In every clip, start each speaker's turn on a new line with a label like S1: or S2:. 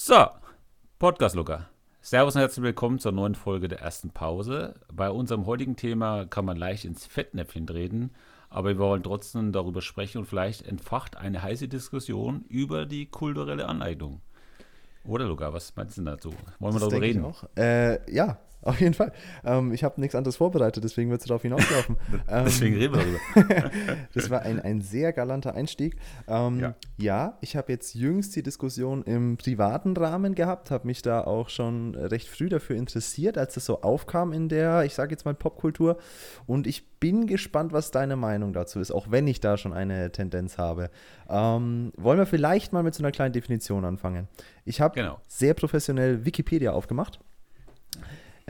S1: So, Podcast Luca. Servus und herzlich willkommen zur neuen Folge der ersten Pause. Bei unserem heutigen Thema kann man leicht ins Fettnäpfchen treten, aber wir wollen trotzdem darüber sprechen und vielleicht entfacht eine heiße Diskussion über die kulturelle Aneignung. Oder Luca, was meinst du dazu? Wollen wir
S2: Das
S1: darüber reden?
S2: Äh, ja, auf jeden Fall. Ähm, ich habe nichts anderes vorbereitet, deswegen wird es darauf hinauslaufen. ähm,
S1: Deswegen reden wir darüber.
S2: das war ein, ein sehr galanter Einstieg. Ähm,
S1: Ja.
S2: ja. ich habe jetzt jüngst die Diskussion im privaten Rahmen gehabt, habe mich da auch schon recht früh dafür interessiert, als das so aufkam in der, ich sage jetzt mal, Popkultur. Und ich bin gespannt, was deine Meinung dazu ist, auch wenn ich da schon eine Tendenz habe. Ähm, wollen wir vielleicht mal mit so einer kleinen Definition anfangen? Ich habe
S1: Genau.
S2: sehr professionell Wikipedia aufgemacht.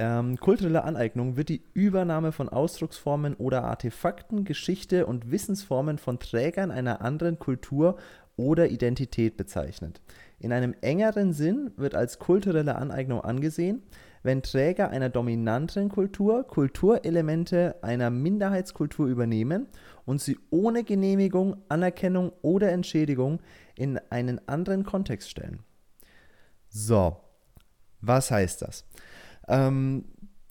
S2: Ähm, kulturelle Aneignung wird die Übernahme von Ausdrucksformen oder Artefakten, Geschichte und Wissensformen von Trägern einer anderen Kultur oder Identität bezeichnet. In einem engeren Sinn wird als kulturelle Aneignung angesehen, wenn Träger einer dominanten Kultur Kulturelemente einer Minderheitskultur übernehmen und sie ohne Genehmigung, Anerkennung oder Entschädigung in einen anderen Kontext stellen. So, was heißt das? Ähm,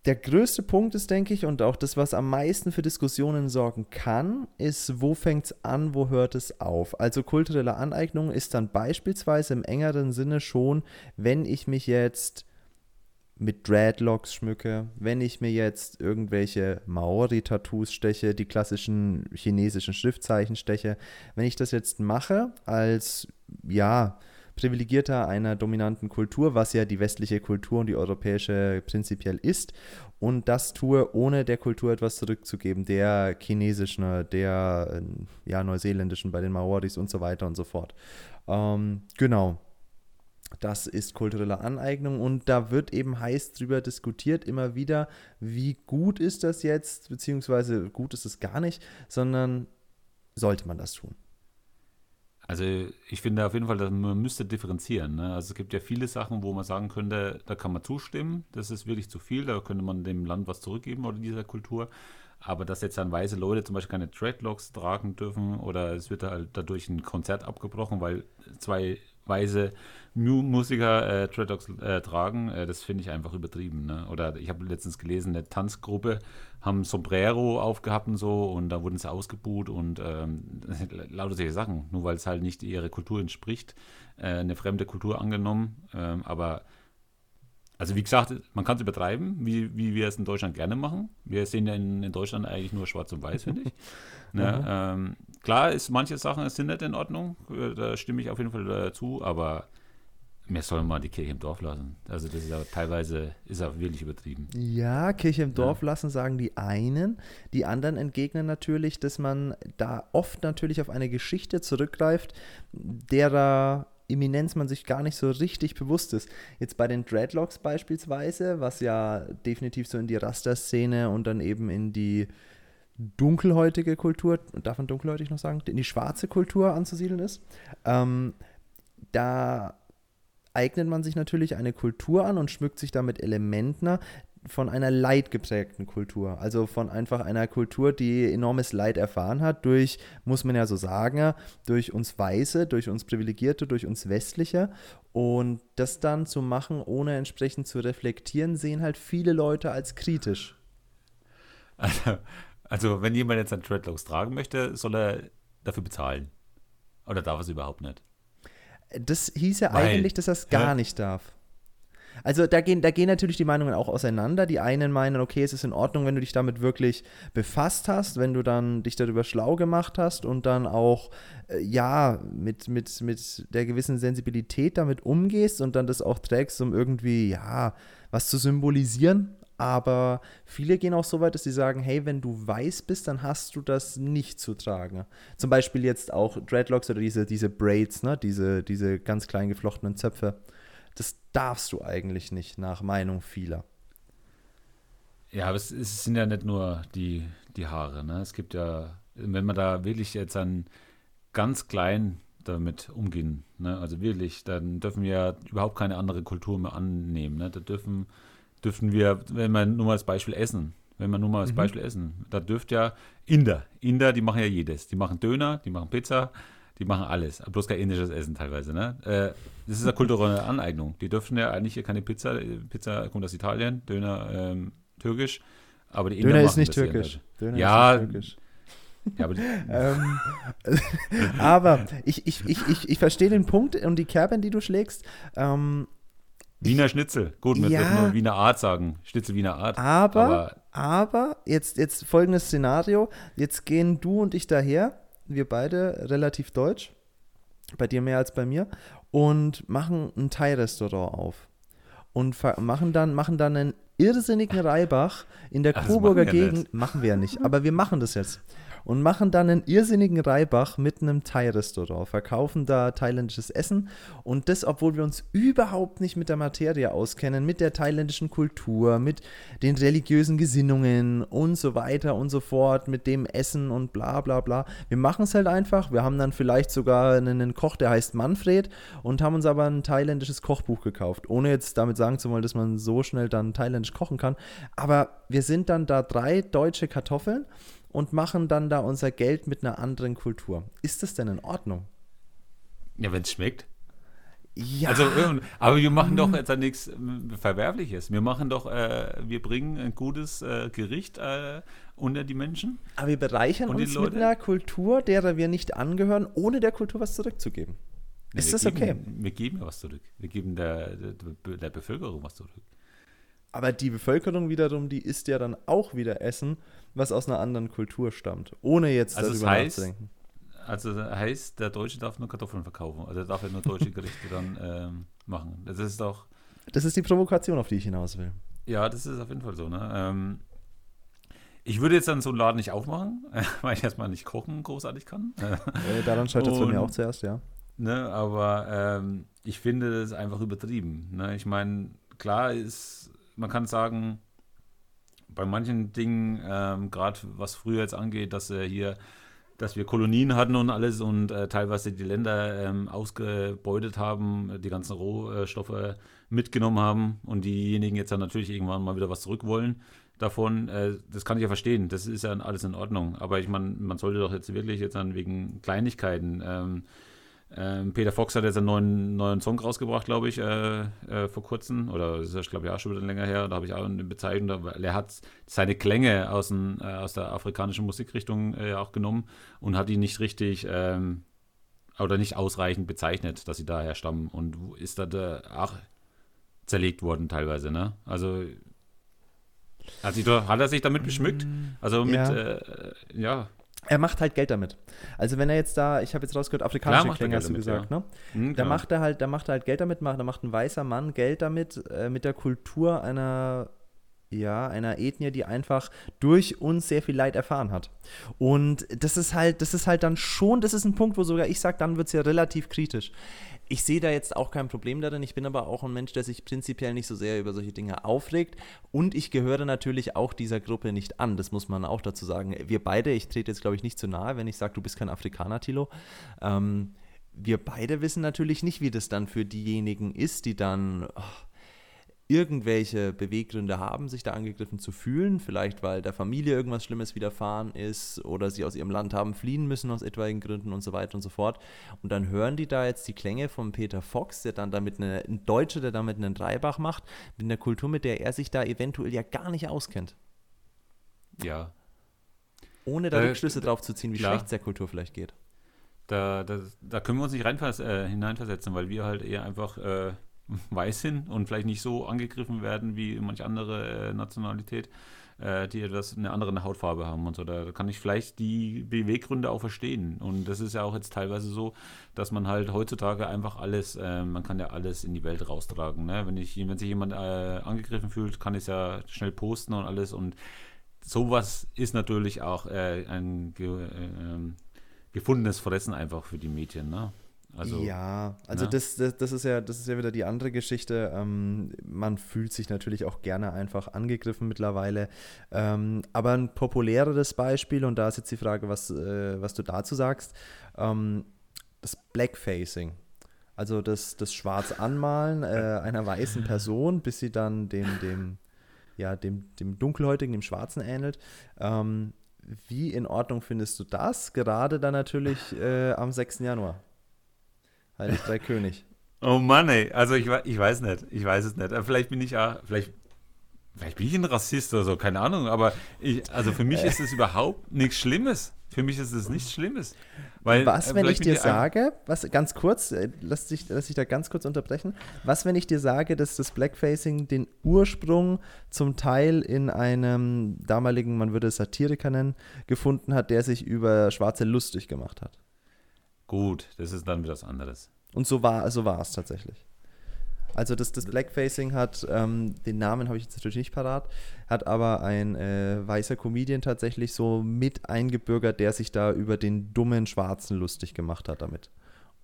S2: der größte Punkt ist, denke ich, und auch das, was am meisten für Diskussionen sorgen kann, ist, wo fängt es an, wo hört es auf? Also kulturelle Aneignung ist dann beispielsweise im engeren Sinne schon, wenn ich mich jetzt mit Dreadlocks schmücke, wenn ich mir jetzt irgendwelche Maori-Tattoos steche, die klassischen chinesischen Schriftzeichen steche, wenn ich das jetzt mache als, ja, privilegierter einer dominanten Kultur, was ja die westliche Kultur und die europäische prinzipiell ist, und das tue, ohne der Kultur etwas zurückzugeben, der chinesischen, der äh, ja, neuseeländischen bei den Maoris und so weiter und so fort. Ähm, genau. Das ist kulturelle Aneignung und da wird eben heiß drüber diskutiert, immer wieder, wie gut ist das jetzt, beziehungsweise gut ist es gar nicht, sondern sollte man das tun.
S1: Also ich finde auf jeden Fall, dass man müsste differenzieren. Ne? Also es gibt ja viele Sachen, wo man sagen könnte, da kann man zustimmen, das ist wirklich zu viel, da könnte man dem Land was zurückgeben oder dieser Kultur. Aber dass jetzt dann weiße Leute zum Beispiel keine Dreadlocks tragen dürfen oder es wird halt dadurch ein Konzert abgebrochen, weil zwei weiße Mu Musiker äh, Dreadlocks äh, tragen, äh, das finde ich einfach übertrieben. Ne? Oder ich habe letztens gelesen, eine Tanzgruppe haben Sombrero aufgehabt und so und da wurden sie ausgebuht und ähm, lauter solche Sachen, nur weil es halt nicht ihrer Kultur entspricht, äh, eine fremde Kultur angenommen. Ähm, aber also wie gesagt, man kann es übertreiben, wie, wie wir es in Deutschland gerne machen. Wir sehen ja in, in Deutschland eigentlich nur schwarz und weiß, finde ich. ne? ähm, klar ist manche Sachen sind nicht in Ordnung, äh, da stimme ich auf jeden Fall dazu, aber wir sollen mal die Kirche im Dorf lassen. Also das ist ja teilweise ist auch wirklich übertrieben.
S2: Ja, Kirche im Dorf lassen, sagen die einen. Die anderen entgegnen natürlich, dass man da oft natürlich auf eine Geschichte zurückgreift, derer Eminenz man sich gar nicht so richtig bewusst ist. Jetzt bei den Dreadlocks beispielsweise, was ja definitiv so in die Raster-Szene und dann eben in die dunkelhäutige Kultur, darf man dunkelhäutig noch sagen, in die schwarze Kultur anzusiedeln ist, ähm, da eignet man sich natürlich eine Kultur an und schmückt sich damit Elementen von einer leidgeprägten Kultur. Also von einfach einer Kultur, die enormes Leid erfahren hat, durch, muss man ja so sagen, durch uns Weiße, durch uns Privilegierte, durch uns Westliche. Und das dann zu machen, ohne entsprechend zu reflektieren, sehen halt viele Leute als kritisch.
S1: Also, also wenn jemand jetzt ein Dreadlocks tragen möchte, soll er dafür bezahlen. Oder darf er es überhaupt nicht?
S2: Das hieß ja
S1: Weil-
S2: eigentlich, dass er es gar
S1: Hä?
S2: nicht darf. Also da gehen, da gehen natürlich die Meinungen auch auseinander. Die einen meinen, okay, es ist in Ordnung, wenn du dich damit wirklich befasst hast, wenn du dann dich darüber schlau gemacht hast und dann auch, äh, ja, mit, mit, mit der gewissen Sensibilität damit umgehst und dann das auch trägst, um irgendwie, ja, was zu symbolisieren. Aber viele gehen auch so weit, dass sie sagen, hey, wenn du weiß bist, dann hast du das nicht zu tragen. Zum Beispiel jetzt auch Dreadlocks oder diese, diese Braids, ne? diese, diese ganz klein geflochtenen Zöpfe. Das darfst du eigentlich nicht, nach Meinung vieler.
S1: Ja, aber es, es sind ja nicht nur die, die Haare. Ne? Es gibt ja, wenn man da wirklich jetzt dann ganz klein damit umgehen, ne? also wirklich, dann dürfen wir überhaupt keine andere Kultur mehr annehmen. Ne? Da dürfen, dürfen wir, wenn man nur mal als Beispiel essen, wenn man nur mal als Beispiel essen, da dürft ja Inder, Inder, die machen ja jedes. Die machen Döner, die machen Pizza, Die machen alles, bloß kein indisches Essen teilweise. Ne? Äh, das ist eine kulturelle Aneignung. Die dürfen ja eigentlich hier keine Pizza. Pizza kommt aus Italien, Döner ähm, türkisch. Aber die
S2: Inder Döner ist nicht türkisch.
S1: Döner ja, ist nicht türkisch.
S2: Ja, aber, ähm, aber ich, ich, ich, ich, ich verstehe den Punkt und die Kerben, die du schlägst. Ähm,
S1: Wiener Schnitzel. Gut, man ja, nur Wiener Art sagen. Schnitzel Wiener Art.
S2: Aber, aber, aber, jetzt, jetzt folgendes Szenario. Jetzt gehen du und ich daher, wir beide relativ deutsch, bei dir mehr als bei mir, und machen ein Thai-Restaurant auf. Und machen dann, machen dann einen irrsinnigen Reibach in der Coburger Gegend. Nicht. Machen wir ja nicht, aber wir machen das jetzt und machen dann einen irrsinnigen Reibach mit einem Thai-Restaurant, verkaufen da thailändisches Essen und das, obwohl wir uns überhaupt nicht mit der Materie auskennen, mit der thailändischen Kultur, mit den religiösen Gesinnungen und so weiter und so fort, mit dem Essen und bla bla bla. Wir machen es halt einfach. Wir haben dann vielleicht sogar einen Koch, der heißt Manfred und haben uns aber ein thailändisches Kochbuch gekauft, ohne jetzt damit sagen zu wollen, dass man so schnell dann thailändisch kochen kann. Aber wir sind dann da drei deutsche Kartoffeln und machen dann da unser Geld mit einer anderen Kultur. Ist das denn in Ordnung?
S1: Ja, wenn es schmeckt.
S2: Ja.
S1: Also, aber wir machen doch jetzt nichts Verwerfliches. Wir machen doch, äh, wir bringen ein gutes äh, Gericht äh, unter die Menschen.
S2: Aber wir bereichern uns mit einer Kultur, derer wir nicht angehören, ohne der Kultur was zurückzugeben. Ja, Ist das
S1: geben,
S2: okay?
S1: Wir geben ja was zurück. Wir geben der, der, der Bevölkerung was zurück.
S2: Aber die Bevölkerung wiederum, die isst ja dann auch wieder Essen, was aus einer anderen Kultur stammt, ohne jetzt
S1: also darüber heißt, nachzudenken. Also heißt, der Deutsche darf nur Kartoffeln verkaufen, also darf er nur deutsche Gerichte dann ähm, machen. Das ist doch.
S2: Das ist die Provokation, auf die ich hinaus will.
S1: Ja, das ist auf jeden Fall so. Ne? Ähm, ich würde jetzt dann so einen Laden nicht aufmachen, weil ich erstmal nicht kochen großartig kann.
S2: Äh, daran scheitert es bei mir auch zuerst, ja.
S1: Ne, aber ähm, ich finde das einfach übertrieben. Ne? Ich meine, klar ist, man kann sagen, bei manchen Dingen, ähm, gerade was früher jetzt angeht, dass äh, hier, dass wir Kolonien hatten und alles und äh, teilweise die Länder ähm, ausgebeutet haben, die ganzen Rohstoffe mitgenommen haben und diejenigen jetzt dann natürlich irgendwann mal wieder was zurück wollen davon, äh, das kann ich ja verstehen, das ist ja alles in Ordnung. Aber ich meine, man sollte doch jetzt wirklich jetzt dann wegen Kleinigkeiten ähm, ähm, Peter Fox hat jetzt einen neuen, neuen Song rausgebracht, glaube ich, äh, äh, vor kurzem. Oder das ist, ich glaube, ja schon wieder länger her. Da habe ich auch eine Bezeichnung. Weil er hat seine Klänge aus, den, äh, aus der afrikanischen Musikrichtung äh, auch genommen und hat die nicht richtig ähm, oder nicht ausreichend bezeichnet, dass sie daher stammen. Und ist da auch zerlegt worden teilweise. Ne? Also hat, hat er sich damit beschmückt? Also mit, ja, äh, ja
S2: er macht halt Geld damit. Also wenn er jetzt da, ich habe jetzt rausgehört, afrikanische Klänge hast du damit, gesagt, ja. ne? Mhm, da macht er halt, da macht er halt Geld damit, macht, da macht ein weißer Mann Geld damit, äh, mit der Kultur einer, ja, einer Ethnie, die einfach durch uns sehr viel Leid erfahren hat. Und das ist halt, das ist halt dann schon, das ist ein Punkt, wo sogar ich sage, dann wird es ja relativ kritisch ich sehe da jetzt auch kein Problem darin. Ich bin aber auch ein Mensch, der sich prinzipiell nicht so sehr über solche Dinge aufregt. Und ich gehöre natürlich auch dieser Gruppe nicht an. Das muss man auch dazu sagen. Wir beide, ich trete jetzt, glaube ich, nicht zu nahe, wenn ich sage, du bist kein Afrikaner, Tilo. Ähm, wir beide wissen natürlich nicht, wie das dann für diejenigen ist, die dann. Oh, irgendwelche Beweggründe haben, sich da angegriffen zu fühlen, vielleicht weil der Familie irgendwas Schlimmes widerfahren ist oder sie aus ihrem Land haben fliehen müssen aus etwaigen Gründen und so weiter und so fort. Und dann hören die da jetzt die Klänge von Peter Fox, der dann damit eine, ein Deutscher, der damit einen Dreibach macht, mit einer Kultur, mit der er sich da eventuell ja gar nicht auskennt.
S1: Ja.
S2: Ohne da, da Rückschlüsse drauf zu ziehen, wie schlecht es der Kultur vielleicht geht.
S1: Da, da, da können wir uns nicht reinvers äh, hineinversetzen, weil wir halt eher einfach äh, weiß sind und vielleicht nicht so angegriffen werden wie manche andere äh, Nationalität, äh, die etwas eine andere Hautfarbe haben und so. Da kann ich vielleicht die Beweggründe auch verstehen. Und das ist ja auch jetzt teilweise so, dass man halt heutzutage einfach alles, äh, man kann ja alles in die Welt raustragen. Ne? Wenn, ich, wenn sich jemand äh, angegriffen fühlt, kann ich es ja schnell posten und alles. Und sowas ist natürlich auch äh, ein ge äh, ähm, gefundenes Fressen einfach für die Mädchen. Ne?
S2: Also, ja, also ne? das, das, das, ist ja, das ist ja wieder die andere Geschichte. Ähm, man fühlt sich natürlich auch gerne einfach angegriffen mittlerweile. Ähm, aber ein populäreres Beispiel, und da ist jetzt die Frage, was, äh, was du dazu sagst, ähm, das Blackfacing. Also das, das Schwarz anmalen äh, einer weißen Person, bis sie dann dem, dem, ja, dem, dem Dunkelhäutigen, dem Schwarzen ähnelt. Ähm, wie in Ordnung findest du das? Gerade dann natürlich äh, am 6. Januar. Heilig Drei König.
S1: Oh Mann, ey. Also ich, ich weiß nicht. Ich weiß es nicht. Vielleicht bin ich ja, vielleicht, vielleicht bin ich ein Rassist oder so, keine Ahnung. Aber ich, also für mich ist es überhaupt nichts Schlimmes. Für mich ist es nichts Schlimmes. Weil,
S2: was,
S1: äh,
S2: wenn ich dir sage, was ganz kurz, äh, lass dich, lass dich da ganz kurz unterbrechen, was, wenn ich dir sage, dass das Blackfacing den Ursprung zum Teil in einem damaligen, man würde es Satiriker nennen, gefunden hat, der sich über Schwarze lustig gemacht hat.
S1: Gut, das ist dann wieder was anderes.
S2: Und so war, so war es tatsächlich. Also das, das Blackfacing hat, ähm, den Namen habe ich jetzt natürlich nicht parat, hat aber ein äh, weißer Comedian tatsächlich so mit eingebürgert, der sich da über den dummen Schwarzen lustig gemacht hat damit.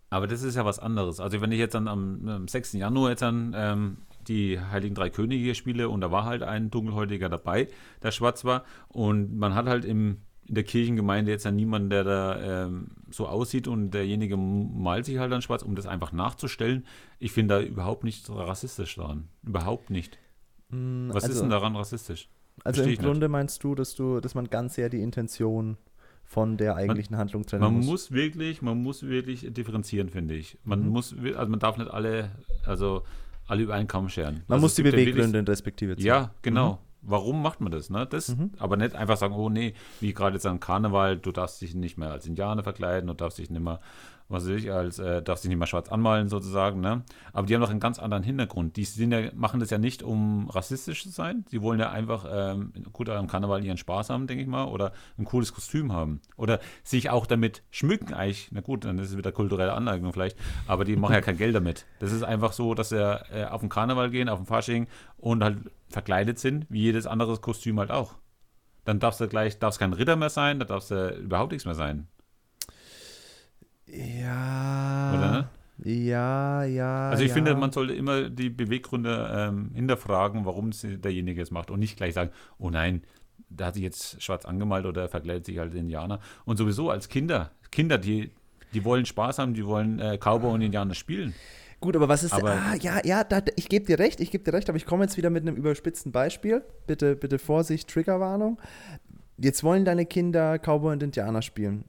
S1: Aber das ist ja was anderes. Also wenn ich jetzt dann am, am 6. Januar jetzt dann ähm, die Heiligen Drei Könige hier spiele und da war halt ein Dunkelhäutiger dabei, der schwarz war und man hat halt im, in der Kirchengemeinde jetzt dann niemanden, der da ähm, so aussieht und derjenige malt sich halt dann schwarz, um das einfach nachzustellen. Ich finde da überhaupt nichts rassistisch dran. Überhaupt nicht. Was ist denn daran rassistisch?
S2: Also
S1: Versteh
S2: im
S1: ich nicht.
S2: Grunde meinst du, dass du, dass man ganz sehr die Intention von der eigentlichen Handlung trennen
S1: Man
S2: muss.
S1: muss wirklich, man muss wirklich differenzieren, finde ich. Man
S2: Mhm.
S1: muss, also man darf nicht alle, also alle über einen Kamm scheren.
S2: Man
S1: also
S2: muss die Beweggründe in Respektive ziehen.
S1: Ja, genau. Warum macht man das? Ne? das
S2: Mhm.
S1: Aber nicht einfach sagen, oh nee, wie gerade jetzt an Karneval, du darfst dich nicht mehr als Indianer verkleiden, du darfst dich nicht mehr, was weiß ich, als, äh, darfst dich nicht mehr schwarz anmalen sozusagen. Ne? Aber die haben doch einen ganz anderen Hintergrund. Die sind ja, machen das ja nicht, um rassistisch zu sein. Sie wollen ja einfach, ähm, gut, am Karneval ihren Spaß haben, denke ich mal, oder ein cooles Kostüm haben. Oder sich auch damit schmücken eigentlich. Na gut, dann ist es wieder kulturelle Aneignung vielleicht, aber die machen ja kein Geld damit. Das ist einfach so, dass sie äh, auf den Karneval gehen, auf den Fasching und halt verkleidet sind, wie jedes andere Kostüm halt auch. Dann darfst du gleich, darfst kein Ritter mehr sein, da darfst du überhaupt nichts mehr sein.
S2: Ja.
S1: Oder?
S2: Ja, ja.
S1: Also ich
S2: ja.
S1: finde, man sollte immer die Beweggründe ähm, hinterfragen, warum derjenige es macht und nicht gleich sagen, oh nein, da hat sich jetzt schwarz angemalt oder er verkleidet sich als Indianer. Und sowieso als Kinder, Kinder, die, die wollen Spaß haben, die wollen äh, Cowboy und Indianer spielen.
S2: Gut, aber was ist.
S1: Aber-
S2: ah, ja, ja, da, ich gebe dir recht, ich gebe dir recht, aber ich komme jetzt wieder mit einem überspitzten Beispiel. Bitte, bitte Vorsicht, Triggerwarnung. Jetzt wollen deine Kinder Cowboy und Indianer spielen.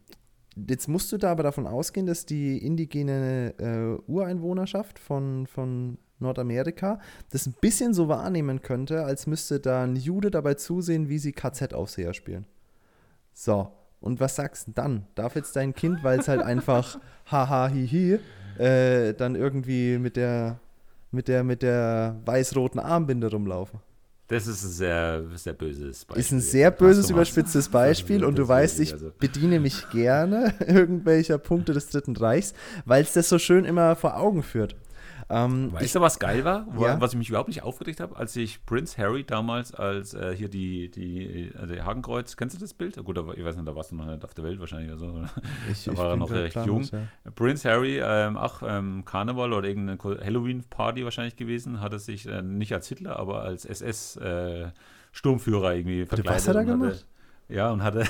S2: Jetzt musst du da aber davon ausgehen, dass die indigene äh, Ureinwohnerschaft von, von Nordamerika das ein bisschen so wahrnehmen könnte, als müsste da ein Jude dabei zusehen, wie sie KZ-Aufseher spielen. So, und was sagst du dann? Darf jetzt dein Kind, weil es halt einfach haha hihi, äh, dann irgendwie mit der mit der mit der weiß-roten Armbinde rumlaufen?
S1: Das ist ein sehr, sehr böses Beispiel.
S2: Ist ein sehr böses, überspitztes Beispiel und du weißt, ich
S1: also-
S2: bediene mich gerne irgendwelcher Punkte des Dritten Reichs, weil es das so schön immer vor Augen führt. Ähm,
S1: Weißt du, was geil war?
S2: Ja.
S1: Was ich mich überhaupt nicht aufgeregt habe, als ich Prince Harry damals als äh, hier die, die, äh, der Hakenkreuz, kennst du das Bild? Gut, aber ich weiß nicht, da warst du noch nicht auf der Welt wahrscheinlich oder so.
S2: ich,
S1: da war er noch recht jung.
S2: ja.
S1: Prince Harry, ähm, ach, ähm, Karneval oder irgendeine Halloween-Party wahrscheinlich gewesen, hat er sich äh, nicht als Hitler, aber als SS-Sturmführer irgendwie verkleidet.
S2: was hat er
S1: und hatte-
S2: gemacht?
S1: Ja, und hatte.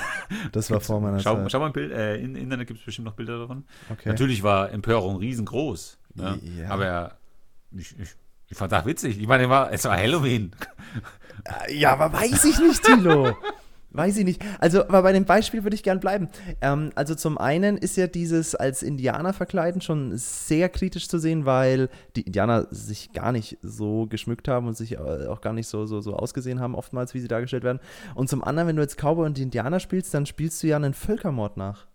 S2: Das war vor meiner
S1: schau,
S2: Zeit.
S1: schau mal ein Bild, äh, im Internet gibt es bestimmt noch Bilder davon.
S2: Okay.
S1: Natürlich war Empörung riesengroß. Ne?
S2: Ja.
S1: Aber ich, ich, ich fand das witzig. Ich meine, war, es war Halloween.
S2: Ja, aber weiß ich nicht, Tilo. Weiß ich nicht. Also, aber bei dem Beispiel würde ich gern bleiben. Ähm, also zum einen ist ja dieses als Indianer verkleiden schon sehr kritisch zu sehen, weil die Indianer sich gar nicht so geschmückt haben und sich äh, auch gar nicht so, so, so ausgesehen haben, oftmals, wie sie dargestellt werden. Und zum anderen, wenn du jetzt Cowboy und Indianer spielst, dann spielst du ja einen Völkermord nach.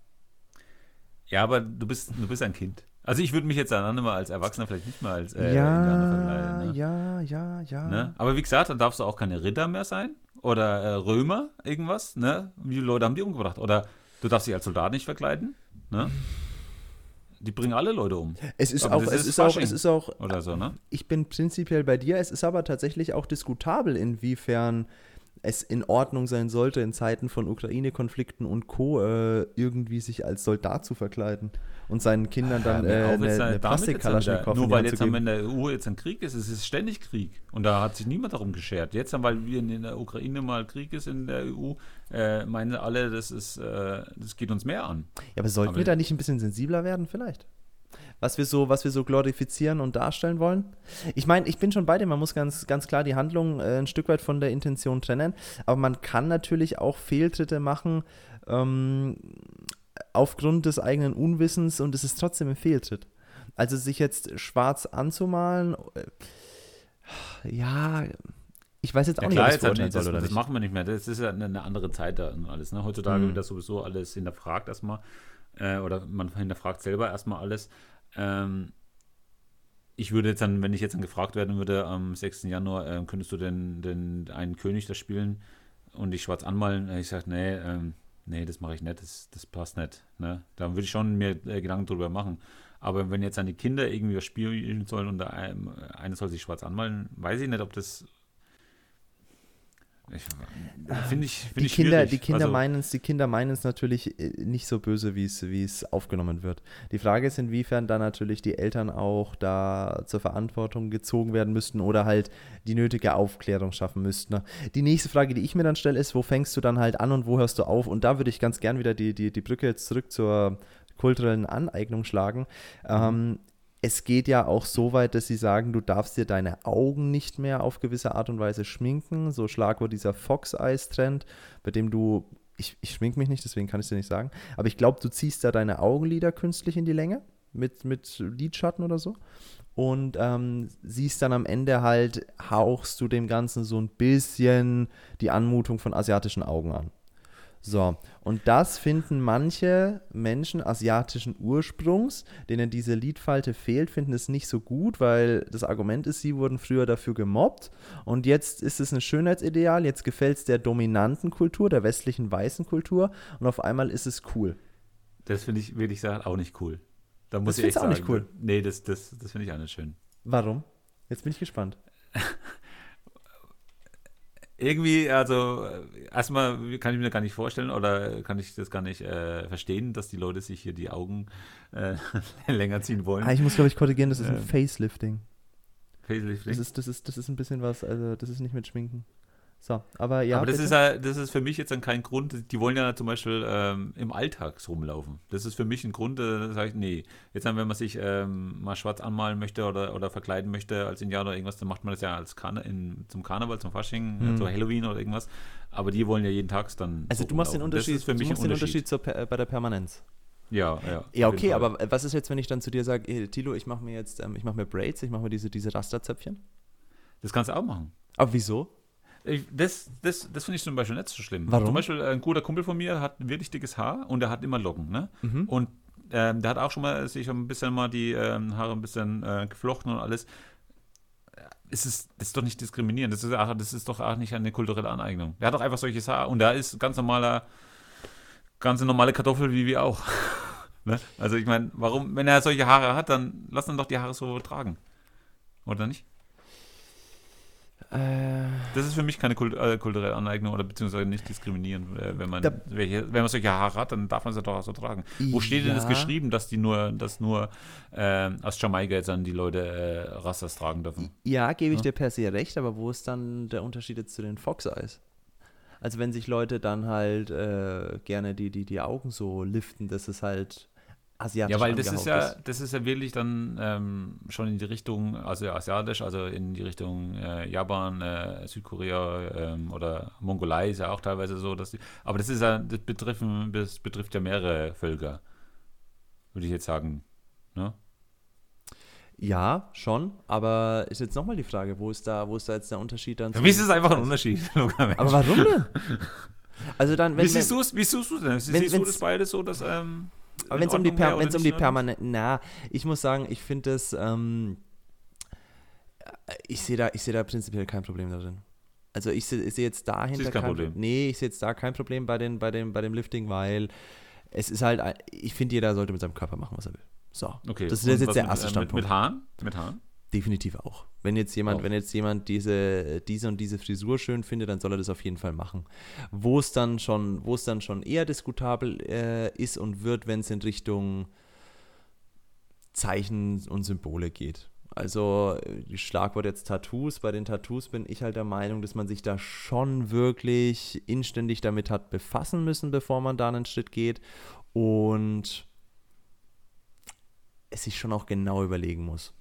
S1: Ja, aber du bist, du bist ein Kind. Also ich würde mich jetzt dann mal als Erwachsener vielleicht nicht mal als äh, verkleiden. Ne?
S2: ja, ja, ja.
S1: Ne? Aber wie gesagt, dann darfst du auch keine Ritter mehr sein oder äh, Römer, irgendwas. Ne? Wie viele Leute haben die umgebracht? Oder du darfst dich als Soldat nicht verkleiden. Ne? Die bringen alle Leute um.
S2: Es ist
S1: Aber
S2: auch, es
S1: ist
S2: ist auch, es ist auch
S1: Oder so, ne?
S2: ich bin prinzipiell bei dir. Es ist aber tatsächlich auch diskutabel, inwiefern es in Ordnung sein sollte, in Zeiten von Ukraine-Konflikten und Co. Äh, irgendwie sich als Soldat zu verkleiden und seinen Kindern dann äh,
S1: Ja,
S2: eine,
S1: äh,
S2: eine Plastik-Kalaschnikow
S1: Nur weil jetzt haben wir in der EU jetzt ein Krieg ist, es ist ständig Krieg. Und da hat sich niemand darum geschert. Jetzt, haben, weil wir in der Ukraine mal Krieg ist in der EU, äh, meinen alle, das, ist, äh, das geht uns mehr an.
S2: Ja, aber sollten
S1: aber-
S2: wir da nicht ein bisschen sensibler werden vielleicht? Was wir so, was wir so glorifizieren und darstellen wollen. Ich meine, ich bin schon bei dir, man muss ganz, ganz klar die Handlung äh, ein Stück weit von der Intention trennen, aber man kann natürlich auch Fehltritte machen ähm, aufgrund des eigenen Unwissens und es ist trotzdem ein Fehltritt. Also sich jetzt schwarz anzumalen, äh, ja, ich weiß jetzt auch
S1: Ja,
S2: nicht,
S1: klar,
S2: ob
S1: jetzt
S2: ich
S1: nicht,
S2: soll oder
S1: das
S2: nicht.
S1: machen wir nicht mehr. Das ist ja eine, eine andere Zeit da und alles. Ne? Heutzutage
S2: Mhm.
S1: wird das sowieso alles hinterfragt erstmal. Äh, oder man hinterfragt selber erstmal alles. Ähm, ich würde jetzt dann, wenn ich jetzt dann gefragt werden würde, am 6. Januar, ähm, könntest du denn, denn einen König da spielen und dich schwarz anmalen? Äh, Ich sage, nee, ähm, nee, das mache ich nicht, das, das passt nicht. Ne? Da würde ich schon mir äh, Gedanken drüber machen. Aber wenn jetzt dann die Kinder irgendwie was spielen sollen und der ein- einer soll sich schwarz anmalen, weiß ich nicht, ob das. Ich- Finde ich, find
S2: die
S1: ich
S2: Kinder,
S1: schwierig.
S2: die Kinder
S1: Also,
S2: meinen es, die Kinder meinen es natürlich äh, nicht so böse, wie es, wie es aufgenommen wird. Die Frage ist, inwiefern da natürlich die Eltern auch da zur Verantwortung gezogen werden müssten oder halt die nötige Aufklärung schaffen müssten. ne? Die nächste Frage, die ich mir dann stelle, ist, wo fängst du dann halt an und wo hörst du auf? Und da würde ich ganz gern wieder die, die, die Brücke jetzt zurück zur kulturellen Aneignung schlagen. Ähm, es geht ja auch so weit, dass sie sagen, du darfst dir deine Augen nicht mehr auf gewisse Art und Weise schminken. So Schlagwort dieser Fox-Eyes-Trend, bei dem du, ich, ich schmink mich nicht, deswegen kann ich es dir nicht sagen, aber ich glaube, du ziehst da deine Augenlider künstlich in die Länge mit, mit Lidschatten oder so. Und ähm, siehst dann am Ende halt, hauchst du dem Ganzen so ein bisschen die Anmutung von asiatischen Augen an. So, und das finden manche Menschen asiatischen Ursprungs, denen diese Lidfalte fehlt, finden es nicht so gut, weil das Argument ist, sie wurden früher dafür gemobbt und jetzt ist es ein Schönheitsideal, jetzt gefällt es der dominanten Kultur, der westlichen weißen Kultur und auf einmal ist es cool.
S1: das finde ich, will ich sagen, auch nicht cool. Da muss
S2: Das
S1: ich echt
S2: auch
S1: sagen,
S2: nicht cool?
S1: Nee, das, das, das finde ich auch nicht schön.
S2: Warum? Jetzt bin ich gespannt.
S1: Irgendwie, also äh, erstmal kann ich mir gar nicht vorstellen oder kann ich das gar nicht äh, verstehen, dass die Leute sich hier die Augen äh, länger ziehen wollen.
S2: Ah, ich muss, glaube ich, korrigieren, das ist ein
S1: Ähm,
S2: Facelifting.
S1: Facelifting.
S2: Das ist, das, ist, das ist ein bisschen was, also das ist nicht mit Schminken. So, aber ja.
S1: Aber das
S2: bitte.
S1: ist, ja, das ist für mich jetzt dann kein Grund. Die wollen ja zum Beispiel ähm, im Alltag rumlaufen. Das ist für mich ein Grund, äh, da sage ich, nee. Jetzt dann, wenn man sich ähm, mal schwarz anmalen möchte oder, oder verkleiden möchte als Indianer oder irgendwas, dann macht man das ja als Karne in, zum Karneval, zum Fasching,
S2: Hm.
S1: äh, zu Halloween oder irgendwas. Aber die wollen ja jeden Tag dann.
S2: Also
S1: so
S2: du machst den. Unterschied,
S1: Das ist für mich
S2: du machst
S1: ein
S2: den
S1: Unterschied.
S2: Unterschied zur, äh, bei der Permanenz.
S1: Ja, ja.
S2: Ja, okay, aber was ist jetzt, wenn ich dann zu dir sage, hey, Tilo, ich mache mir jetzt, ähm, ich mache mir Braids, ich mache mir diese, diese Rasterzöpfchen?
S1: Das kannst du auch machen.
S2: Aber wieso?
S1: Das das, das finde ich zum Beispiel nicht so schlimm.
S2: Warum?
S1: Zum Beispiel ein guter Kumpel von mir hat wirklich dickes Haar und er hat immer Locken. Ne?
S2: Mhm.
S1: Und ähm, der hat auch schon mal sich ein bisschen mal die ähm, Haare ein bisschen äh, geflochten und alles. Es ist, das ist doch nicht diskriminierend. Das ist, das ist doch auch nicht eine kulturelle Aneignung. Der hat doch einfach solches Haar und der ist ganz normaler, ganz normale Kartoffel wie wir auch. ne? Also ich meine, warum, wenn er solche Haare hat, dann lass ihn doch die Haare so tragen. Oder nicht?
S2: Äh,
S1: Das ist für mich keine Kult äh, kulturelle Aneignung oder beziehungsweise nicht diskriminierend. Äh, wenn, man,
S2: Da-
S1: welche, wenn man solche Haare hat, dann darf man sie doch auch so tragen. Wo steht denn das
S2: Ja.
S1: geschrieben, dass die nur, dass nur ähm, aus Jamaika jetzt dann die Leute äh, Rastas tragen dürfen?
S2: ja, gebe ich
S1: Ja.
S2: dir per se recht, aber wo ist dann der Unterschied jetzt zu den Fox Eyes? Also wenn sich Leute dann halt äh, gerne die, die, die Augen so liften, dass es halt asiatisch
S1: Ja, weil das ist ja, das ist ja wirklich dann ähm, schon in die Richtung, also asiatisch, also in die Richtung äh, Japan, äh, Südkorea ähm, oder Mongolei ist ja auch teilweise so, dass die, aber das ist ja, das betrifft, das betrifft ja mehrere Völker, würde ich jetzt sagen. Ne?
S2: Ja, schon, aber ist jetzt nochmal die Frage, wo ist da, wo ist da jetzt der Unterschied dann?
S1: Für mich ist es einfach ein? Unterschied.
S2: Aber warum denn? Also dann, wenn,
S1: wie siehst du es? Wie siehst du es denn? Siehst du das beides so, dass ähm,
S2: wenn es um die, per um die
S1: nicht in Ordnung?
S2: permanent, na, ich muss sagen, ich finde das, ähm, ich sehe da, ich sehe da prinzipiell kein Problem darin. Also ich sehe seh jetzt dahinter
S1: Siehst kein Problem.
S2: Nee, ich sehe jetzt da kein Problem bei, den, bei, dem, bei dem Lifting, weil es ist halt, ein- ich finde, jeder sollte mit seinem Körper machen, was er will. So,
S1: Okay.
S2: das ist jetzt
S1: was
S2: der
S1: mit,
S2: erste
S1: äh,
S2: Standpunkt.
S1: Mit, mit Haaren? Mit Haaren?
S2: Definitiv auch. Wenn jetzt jemand,
S1: Auch.
S2: wenn jetzt jemand diese, diese und diese Frisur schön findet, dann soll er das auf jeden Fall machen. Wo es dann schon, wo es dann schon eher diskutabel äh, ist und wird, wenn es in Richtung Zeichen und Symbole geht. Also äh, Schlagwort jetzt Tattoos. Bei den Tattoos bin ich halt der Meinung, dass man sich da schon wirklich inständig damit hat befassen müssen, bevor man da einen Schritt geht. Und es sich schon auch genau überlegen muss.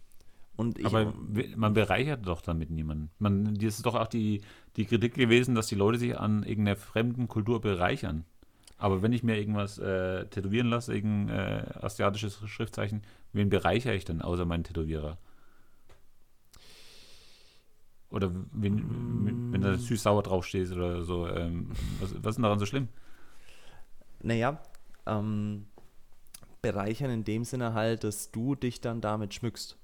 S2: Und
S1: Aber man bereichert doch damit niemanden. Man, das ist doch auch die, die Kritik gewesen, dass die Leute sich an irgendeiner fremden Kultur bereichern. Aber wenn ich mir irgendwas äh, tätowieren lasse, irgendein äh, asiatisches Schriftzeichen, wen bereichere ich denn außer meinen Tätowierer? Oder wenn, mm. wenn da süß-sauer draufsteht oder so. Ähm, was, was ist denn daran so schlimm?
S2: Naja, ähm, bereichern in dem Sinne halt, dass du dich dann damit schmückst.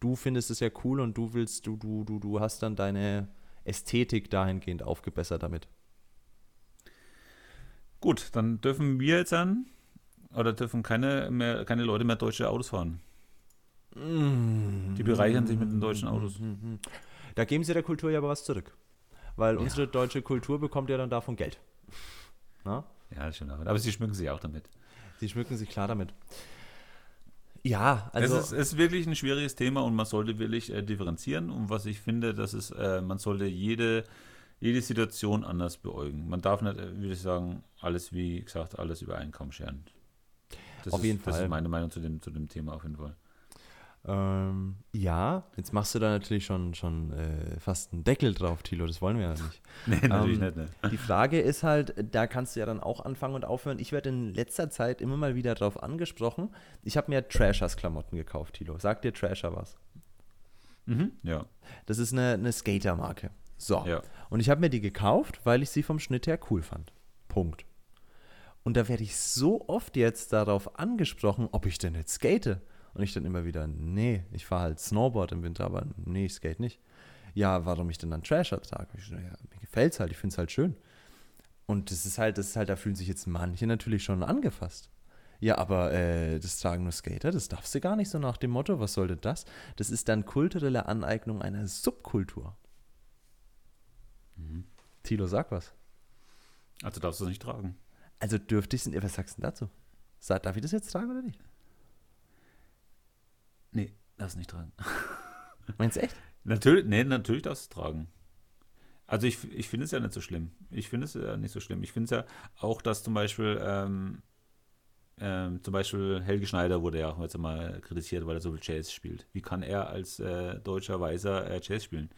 S2: Du findest es ja cool und du willst, du, du, du, du hast dann deine Ästhetik dahingehend aufgebessert damit.
S1: Gut, dann dürfen wir jetzt an, oder dürfen keine, mehr, keine Leute mehr deutsche Autos fahren. Die bereichern sich mit den deutschen Autos.
S2: Da geben sie der Kultur ja aber was zurück. Weil ja. unsere deutsche Kultur bekommt ja dann davon Geld.
S1: Na? Ja, schon. Aber sie schmücken sich auch damit.
S2: Sie schmücken sich klar damit. Ja,
S1: also. Es ist, ist, wirklich ein schwieriges Thema und man sollte wirklich äh, differenzieren. Und was ich finde, das ist, äh, man sollte jede, jede Situation anders beäugen. Man darf nicht, äh, würde ich sagen, alles, wie gesagt, alles über einen Kamm scheren. Das
S2: auf
S1: ist,
S2: jeden Fall.
S1: Das ist meine Meinung zu dem, zu dem Thema auf jeden Fall.
S2: Ähm, ja, jetzt machst du da natürlich schon, schon äh, fast einen Deckel drauf, Tilo, das wollen wir ja nicht.
S1: nee, natürlich ähm, nicht. Ne.
S2: Die Frage ist halt, da kannst du ja dann auch anfangen und aufhören. Ich werde in letzter Zeit immer mal wieder darauf angesprochen. Ich habe mir Trashers-Klamotten gekauft, Tilo. Sagt dir Trasher was?
S1: Mhm, ja.
S2: Das ist eine, eine Skater-Marke. So.
S1: Ja.
S2: Und ich habe mir die gekauft, weil ich sie vom Schnitt her cool fand. Punkt. Und da werde ich so oft jetzt darauf angesprochen, ob ich denn jetzt skate. Und ich dann immer wieder, nee, ich fahre halt Snowboard im Winter, aber nee, ich skate nicht. Ja, warum ich denn dann Trasher trage? Ich, ja, mir gefällt es halt, ich finde es halt schön. Und das ist halt, das ist halt, da fühlen sich jetzt manche natürlich schon angefasst. Ja, aber äh, das tragen nur Skater, das darfst du gar nicht so nach dem Motto, was sollte das? Das ist dann kulturelle Aneignung einer Subkultur. Mhm. Tilo, sag was.
S1: Also darfst du es nicht tragen.
S2: Also dürfte ich es, was sagst du dazu? Darf ich das jetzt tragen oder nicht?
S1: Nee, darfst nicht tragen.
S2: Meinst du echt?
S1: Natürlich, nee, natürlich darfst du tragen. Also ich, ich finde es ja nicht so schlimm. Ich finde es ja nicht so schlimm. Ich finde es ja auch, dass zum Beispiel, ähm, ähm, zum Beispiel Helge Schneider wurde ja auch jetzt mal kritisiert, weil er so viel Jazz spielt. Wie kann er als äh, deutscher Weiser äh, Jazz spielen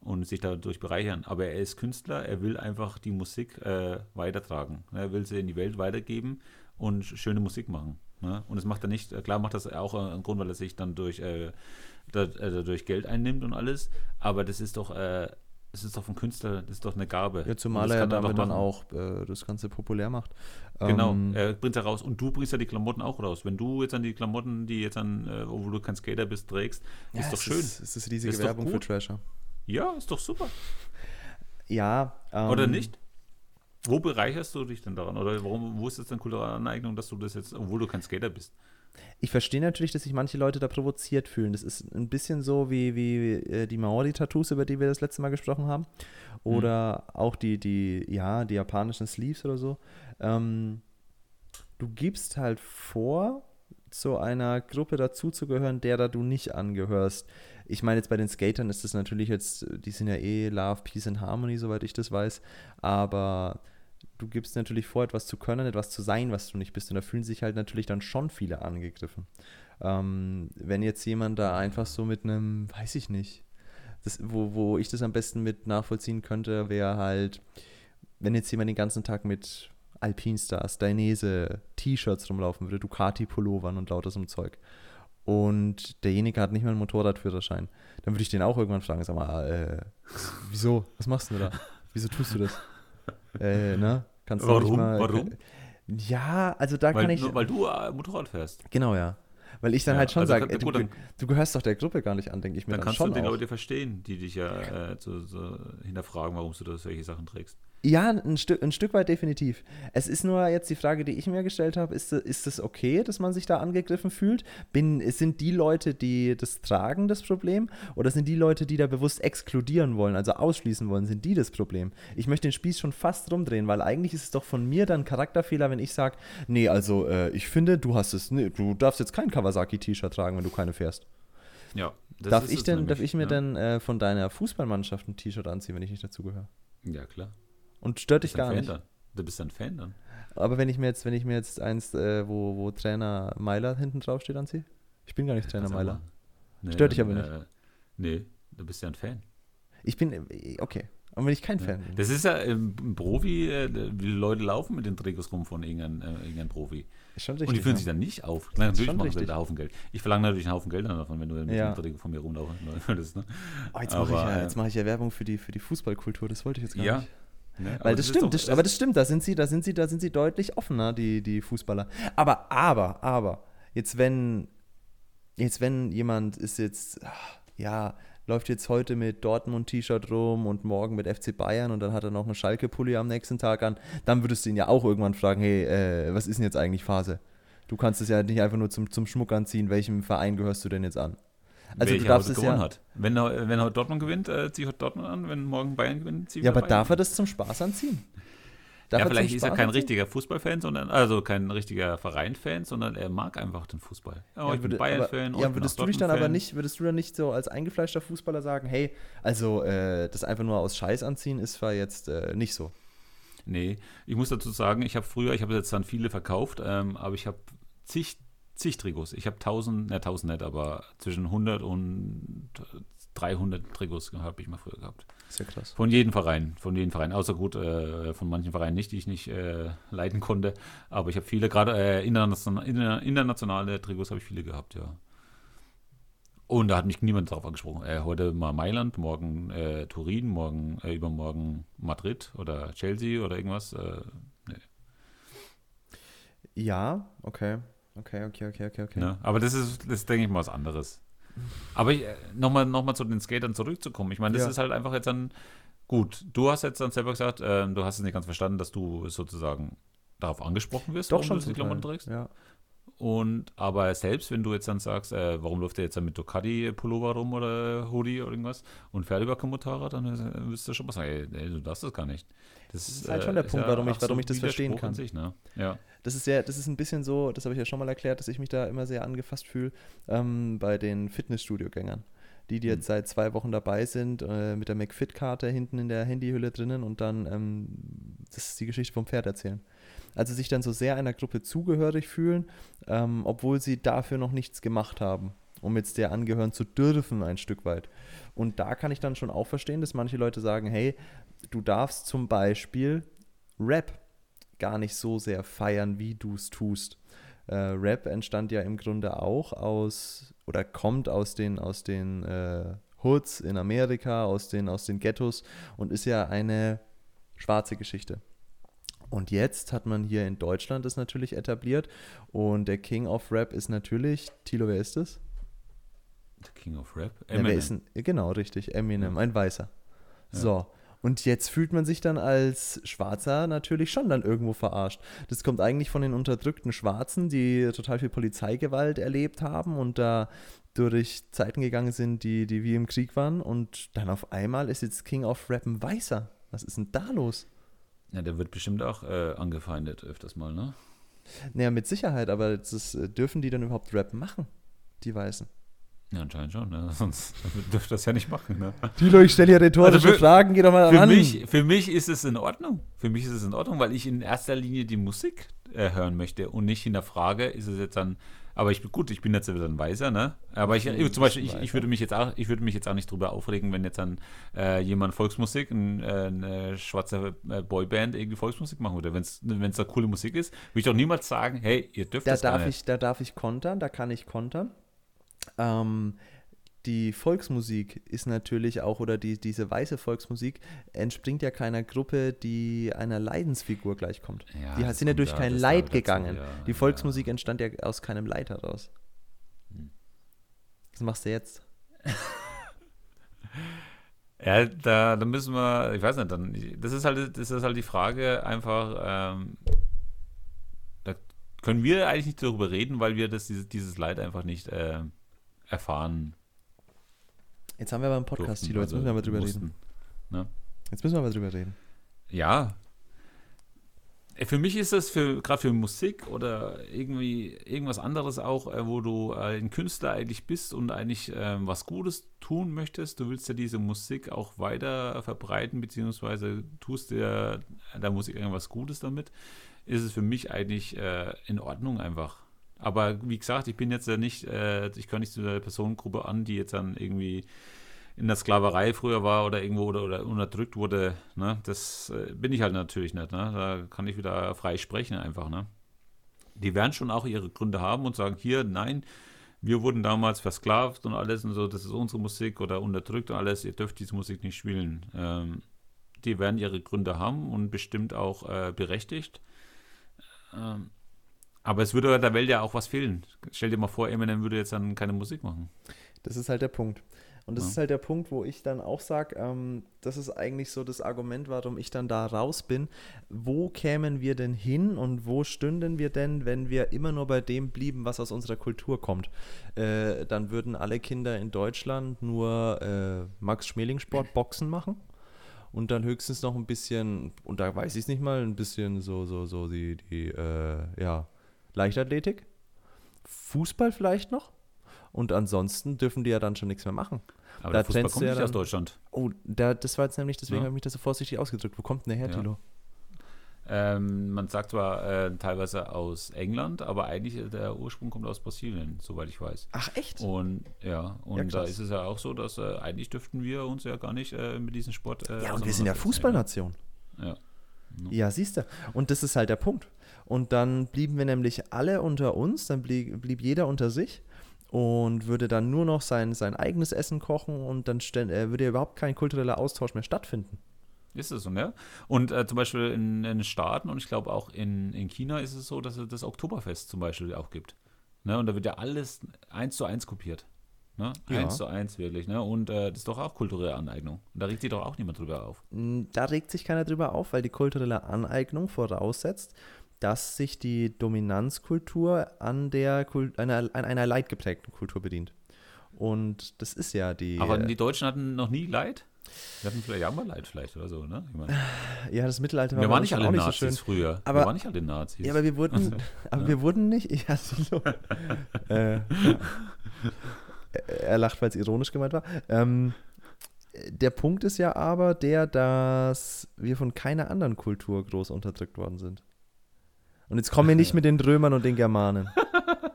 S1: und sich dadurch bereichern? Aber er ist Künstler, er will einfach die Musik äh, weitertragen. Er will sie in die Welt weitergeben und schöne Musik machen. Ne? Und das macht er nicht, klar macht das auch einen Grund, weil er sich dann durch, äh, dadurch äh, Geld einnimmt und alles, aber das ist doch, äh, das ist doch vom Künstler, das ist doch eine Gabe.
S2: Ja, zumal er damit dann auch äh, das Ganze populär macht.
S1: Genau, ähm, er bringt es raus und du bringst ja die Klamotten auch raus. Wenn du jetzt an die Klamotten, die jetzt an, äh, wo du kein Skater bist, trägst, ja, ist doch schön.
S2: Ist, es ist riesige ist Werbung für Trasher.
S1: Ja, ist doch super.
S2: Ja.
S1: Ähm, Oder nicht? Wo bereicherst du dich denn daran? Oder warum, wo ist jetzt deine kulturelle Aneignung, dass du das jetzt, obwohl du kein Skater bist?
S2: Ich verstehe natürlich, dass sich manche Leute da provoziert fühlen. Das ist ein bisschen so wie, wie äh, die Maori-Tattoos, über die wir das letzte Mal gesprochen haben. Oder mhm. auch die, die, ja, die japanischen Sleeves oder so. Ähm, du gibst halt vor, zu einer Gruppe dazuzugehören, der da du nicht angehörst. Ich meine, jetzt bei den Skatern ist das natürlich jetzt, die sind ja eh Love, Peace and Harmony, soweit ich das weiß. Aber du gibst natürlich vor, etwas zu können, etwas zu sein, was du nicht bist. Und da fühlen sich halt natürlich dann schon viele angegriffen. Ähm, wenn jetzt jemand da einfach so mit einem, weiß ich nicht, das, wo, wo ich das am besten mit nachvollziehen könnte, wäre halt, wenn jetzt jemand den ganzen Tag mit Alpinstars, Dainese, T-Shirts rumlaufen würde, Ducati-Pullovern und lauter so ein Zeug. Und derjenige hat nicht mal einen Motorradführerschein. Dann würde ich den auch irgendwann fragen, sag mal, äh, wieso? Was machst du da? Wieso tust du das? Äh, ne?
S1: Kannst du Warum? Mal, Warum?
S2: Ja, also da
S1: weil,
S2: kann ich.
S1: Nur weil du äh, Motorrad fährst.
S2: Genau, ja. Weil ich dann ja, halt schon also sage, du, du, gehörst doch der Gruppe gar nicht an, denke ich mir
S1: dann,
S2: dann
S1: kannst
S2: schon
S1: du die Leute verstehen, die dich ja äh, so, so hinterfragen, warum du da solche Sachen trägst.
S2: Ja, ein, Stück, ein Stück weit definitiv. Es ist nur jetzt die Frage, die ich mir gestellt habe, ist, ist es okay, dass man sich da angegriffen fühlt? Bin, sind die Leute, die das tragen, das Problem? Oder sind die Leute, die da bewusst exkludieren wollen, also ausschließen wollen, sind die das Problem? Ich möchte den Spieß schon fast rumdrehen, weil eigentlich ist es doch von mir dann Charakterfehler, wenn ich sage, nee, also äh, ich finde, du hast es, nee, du darfst jetzt kein Kawasaki-T-Shirt tragen, wenn du keine fährst.
S1: Ja.
S2: darf ich, denn, nämlich, darf ich mir ja. denn äh, von deiner Fußballmannschaft ein T-Shirt anziehen, wenn ich nicht dazugehöre?
S1: Ja, klar.
S2: Und stört dich gar nicht.
S1: Dann. Du bist ein Fan dann.
S2: Aber wenn ich mir jetzt, wenn ich mir jetzt eins, äh, wo, wo Trainer Meiler hinten drauf steht, anziehe? Ich bin gar nicht Trainer Meiler.
S1: Nee,
S2: Stört dich aber nicht.
S1: Äh, nee, du bist ja ein Fan.
S2: Ich bin, äh, okay. Und wenn ich kein Fan bin.
S1: Das ist ja ähm, ein Profi, äh, Leute laufen mit den Trikots rum von irgendeinem, äh, irgendeinem Profi.
S2: Ist schon
S1: Und die
S2: richtig.
S1: fühlen
S2: ja.
S1: sich dann nicht auf. Klar, natürlich machen sie
S2: richtig.
S1: einen Haufen Geld. Ich verlange natürlich einen Haufen Geld davon, wenn du mit
S2: Ja.
S1: dem Trikot von mir rumlaufen würdest. Ne?
S2: Oh, jetzt mache ich, ja,
S1: äh,
S2: jetzt mach ich ja Werbung für die, für die Fußballkultur. Das wollte ich jetzt gar
S1: Ja.
S2: nicht.
S1: Ne? Aber
S2: Weil das,
S1: ist
S2: stimmt,
S1: doch-
S2: das, aber das stimmt, da sind sie, da sind sie, da sind sie deutlich offener, die, die Fußballer. Aber, aber, aber, jetzt wenn, jetzt wenn jemand ist jetzt, ah, ja, läuft jetzt heute mit Dortmund-T-Shirt rum und morgen mit FC Bayern und dann hat er noch einen Schalke-Pulli am nächsten Tag an, dann würdest du ihn ja auch irgendwann fragen, hey, äh, was ist denn jetzt eigentlich Phase? Du kannst es ja nicht einfach nur zum, zum Schmuck anziehen, welchem Verein gehörst du denn jetzt an? Also
S1: welcher
S2: du darfst es
S1: gewonnen
S2: ja,
S1: hat. Wenn, er- wenn heute Dortmund gewinnt, äh, ziehe ich heute Dortmund an. Wenn morgen Bayern gewinnt, ziehe ich
S2: ja, aber darf er
S1: Bayern
S2: das zum Spaß anziehen? Darf
S1: ja, vielleicht ist er kein
S2: anziehen?
S1: richtiger Fußballfan, sondern also kein richtiger Verein-Fan, sondern er mag einfach den Fußball. Ja, ich bin
S2: würde-
S1: Bayern-Fan.
S2: aber-
S1: oh,
S2: Ja,
S1: bin
S2: würdest du dich dann aber nicht, würdest du dann nicht so als eingefleischter Fußballer sagen, hey, also äh, das einfach nur aus Scheiß anziehen ist zwar jetzt äh, nicht so.
S1: Nee, ich muss dazu sagen, ich habe früher, ich habe jetzt dann viele verkauft, ähm, aber ich habe zig, zig Trikots. Ich habe 1000, ne 1000 nicht, aber zwischen 100 und 300 Trikots habe ich mal früher gehabt.
S2: Sehr krass.
S1: Von jedem Verein, von jedem Verein. Außer gut, äh, von manchen Vereinen nicht, die ich nicht äh, leiten konnte. Aber ich habe viele, gerade äh, international, interna- internationale Trikots habe ich viele gehabt, ja. Und da hat mich niemand drauf angesprochen. Äh, heute mal Mailand, morgen äh, Turin, morgen, äh, übermorgen Madrid oder Chelsea oder irgendwas. Äh,
S2: Ja, okay. Okay, okay, okay, okay, okay.
S1: ne? Aber das ist, das denke ich mal, was anderes. Aber äh, nochmal noch mal zu den Skatern zurückzukommen. Ich meine, das
S2: Ja.
S1: ist halt einfach jetzt dann, gut, du hast jetzt dann selber gesagt, ähm, du hast es nicht ganz verstanden, dass du sozusagen darauf angesprochen wirst,
S2: Doch
S1: warum
S2: schon
S1: du die Klamotten trägst.
S2: Ja.
S1: Und aber selbst wenn du jetzt dann sagst, äh, warum läuft der jetzt dann mit Ducati Pullover rum oder Hoodie oder irgendwas und fährt über Motorrad, dann äh, wirst du schon mal sagen, ey, ey, du darfst das gar nicht. Das,
S2: ist halt schon der Punkt, warum ich- warum ich das verstehen kann.
S1: Sich, ne? Ja.
S2: Das ist ja, das ist ein bisschen so, das habe ich ja schon mal erklärt, dass ich mich da immer sehr angefasst fühle ähm, bei den Fitnessstudio-Gängern. Die, die jetzt seit zwei Wochen dabei sind, äh, mit der McFit-Karte hinten in der Handyhülle drinnen und dann ähm, das ist die Geschichte vom Pferd erzählen. Also sich dann so sehr einer Gruppe zugehörig fühlen, ähm, obwohl sie dafür noch nichts gemacht haben, um jetzt der angehören zu dürfen, ein Stück weit. Und da kann ich dann schon auch verstehen, dass manche Leute sagen, hey, du darfst zum Beispiel Rap gar nicht so sehr feiern, wie du es tust. Äh, Rap entstand ja im Grunde auch aus oder kommt aus den, aus den äh, Hoods in Amerika, aus den, aus den Ghettos und ist ja eine schwarze Geschichte. Und jetzt hat man hier in Deutschland das natürlich etabliert und der King of Rap ist natürlich, Tilo, wer ist das?
S1: The King of Rap.
S2: Ja,
S1: Eminem.
S2: ist denn, genau, richtig, Eminem,
S1: Ja.
S2: ein Weißer.
S1: Ja.
S2: So. Und jetzt fühlt man sich dann als Schwarzer natürlich schon dann irgendwo verarscht. Das kommt eigentlich von den unterdrückten Schwarzen, die total viel Polizeigewalt erlebt haben und da durch Zeiten gegangen sind, die, die wie im Krieg waren. Und dann auf einmal ist jetzt King of Rap ein Weißer. Was ist denn da los?
S1: Ja, der wird bestimmt auch äh, angefeindet öfters mal, ne?
S2: Naja, mit Sicherheit, aber das äh, dürfen die dann überhaupt Rap machen, die Weißen?
S1: Ja, anscheinend schon, ne? Sonst dürfte das ja nicht machen, ne?
S2: Tilo, ich stelle hier rhetorische
S1: Also für-
S2: Fragen, geh doch mal
S1: Für
S2: ran.
S1: mich, für mich ist es in Ordnung. Für mich ist es in Ordnung, weil ich in erster Linie die Musik äh, hören möchte und nicht hinterfrage, ist es jetzt dann. Aber ich bin gut, ich bin jetzt wieder ein Weiser, ne? Aber ich,
S2: Mhm,
S1: zum Beispiel, ich, ich würde mich jetzt auch, ich würde mich jetzt auch nicht drüber aufregen, wenn jetzt dann äh, jemand Volksmusik, ein, äh, eine schwarze äh, Boyband irgendwie Volksmusik machen würde. Wenn es da coole Musik ist, würde ich doch niemals sagen, hey, ihr dürft
S2: Da
S1: das
S2: darf,
S1: nicht.
S2: ich, da darf ich kontern, da kann ich kontern. Ähm, die Volksmusik ist natürlich auch, oder die, diese weiße Volksmusik entspringt ja keiner Gruppe, die einer Leidensfigur gleichkommt.
S1: Ja,
S2: die sind ja durch
S1: ja-
S2: kein Leid
S1: dazu,
S2: gegangen.
S1: ja,
S2: die
S1: ja.
S2: Volksmusik entstand ja aus keinem Leid heraus.
S1: Hm.
S2: Was machst du jetzt?
S1: Ja, da, da müssen wir, ich weiß nicht, dann, das ist halt, das ist halt die Frage einfach, ähm, da können wir eigentlich nicht darüber reden, weil wir das, dieses, dieses Leid einfach nicht äh, erfahren.
S2: Jetzt haben wir aber einen Podcast, Tilo, jetzt
S1: also
S2: müssen wir aber drüber
S1: mussten.
S2: reden. Jetzt müssen wir aber drüber reden.
S1: Ja. Äh, Für mich ist das für gerade für Musik oder irgendwie irgendwas anderes auch, äh, wo du äh, ein Künstler eigentlich bist und eigentlich ähm, was Gutes tun möchtest. Du willst ja diese Musik auch weiter verbreiten, beziehungsweise tust dir der Musik irgendwas Gutes damit. Ist es für mich eigentlich äh, in Ordnung einfach. Aber wie gesagt, ich bin jetzt ja nicht, äh, ich gehöre nicht zu der Personengruppe an, die jetzt dann irgendwie in der Sklaverei früher war oder irgendwo oder, oder unterdrückt wurde. Ne? Das äh, bin ich halt natürlich nicht. Ne? Da kann ich wieder frei sprechen einfach. Ne? Die werden schon auch ihre Gründe haben und sagen, hier, nein, wir wurden damals versklavt und alles und so, das ist unsere Musik oder unterdrückt und alles, ihr dürft diese Musik nicht spielen. Ähm, die werden ihre Gründe haben und bestimmt auch äh, berechtigt. Ähm, aber es würde der Welt ja auch was fehlen. Stell dir mal vor, Eminem würde jetzt dann keine Musik machen.
S2: Das ist halt der Punkt. Und das ja. ist halt der Punkt, wo ich dann auch sage, ähm, das ist eigentlich so das Argument, warum ich dann da raus bin. Wo kämen wir denn hin und wo stünden wir denn, wenn wir immer nur bei dem blieben, was aus unserer Kultur kommt? Äh, dann würden alle Kinder in Deutschland nur äh, Max-Schmeling-Sport Boxen machen und dann höchstens noch ein bisschen, und da weiß ich es nicht mal, ein bisschen so, so, so die, die äh, ja, Leichtathletik, Fußball vielleicht noch und ansonsten dürfen die ja dann schon nichts mehr machen.
S1: Aber da der Fußball kommt ja nicht aus Deutschland.
S2: Oh, da, das war jetzt nämlich, deswegen ja. habe ich mich das so vorsichtig ausgedrückt. Wo kommt denn der her, ja. Tilo?
S1: Ähm, man sagt zwar äh, teilweise aus England, aber eigentlich äh, der Ursprung kommt aus Brasilien, soweit ich weiß.
S2: Ach echt?
S1: Und ja, und ja, da ist es ja auch so, dass äh, eigentlich dürften wir uns ja gar nicht äh, mit diesem Sport.
S2: Äh, ja, und wir sind ja Fußballnation.
S1: Ja.
S2: Ja, siehst du. Und das ist halt der Punkt. Und dann blieben wir nämlich alle unter uns, dann blieb, blieb jeder unter sich und würde dann nur noch sein, sein eigenes Essen kochen und dann äh, würde ja überhaupt kein kultureller Austausch mehr stattfinden.
S1: Ist es so, ne? Und äh, zum Beispiel in, in, den Staaten und ich glaube auch in, in China ist es so, dass es das Oktoberfest zum Beispiel auch gibt. Ne? Und da wird ja alles eins zu eins kopiert. Ne? Ja. Eins zu eins wirklich. Ne? Und äh, das ist doch auch kulturelle Aneignung. Und da regt sich doch auch niemand drüber auf.
S2: Da regt sich keiner drüber auf, weil die kulturelle Aneignung voraussetzt, dass sich die Dominanzkultur an, der Kult, einer, an einer leidgeprägten Kultur bedient. Und das ist ja die.
S1: Aber die Deutschen hatten noch nie Leid? Wir hatten vielleicht auch mal Leid vielleicht oder so, ne? Ich
S2: mein, ja, das Mittelalter war
S1: wir waren nicht alle Nazis so schön. früher.
S2: Aber, wir
S1: waren nicht alle Nazis.
S2: Ja, aber wir wurden, aber ja. wir wurden nicht. Ja, so, äh, er lacht, weil es ironisch gemeint war. Ähm, der Punkt ist ja aber der, dass wir von keiner anderen Kultur groß unterdrückt worden sind. Und jetzt kommen wir nicht mit den Römern und den Germanen.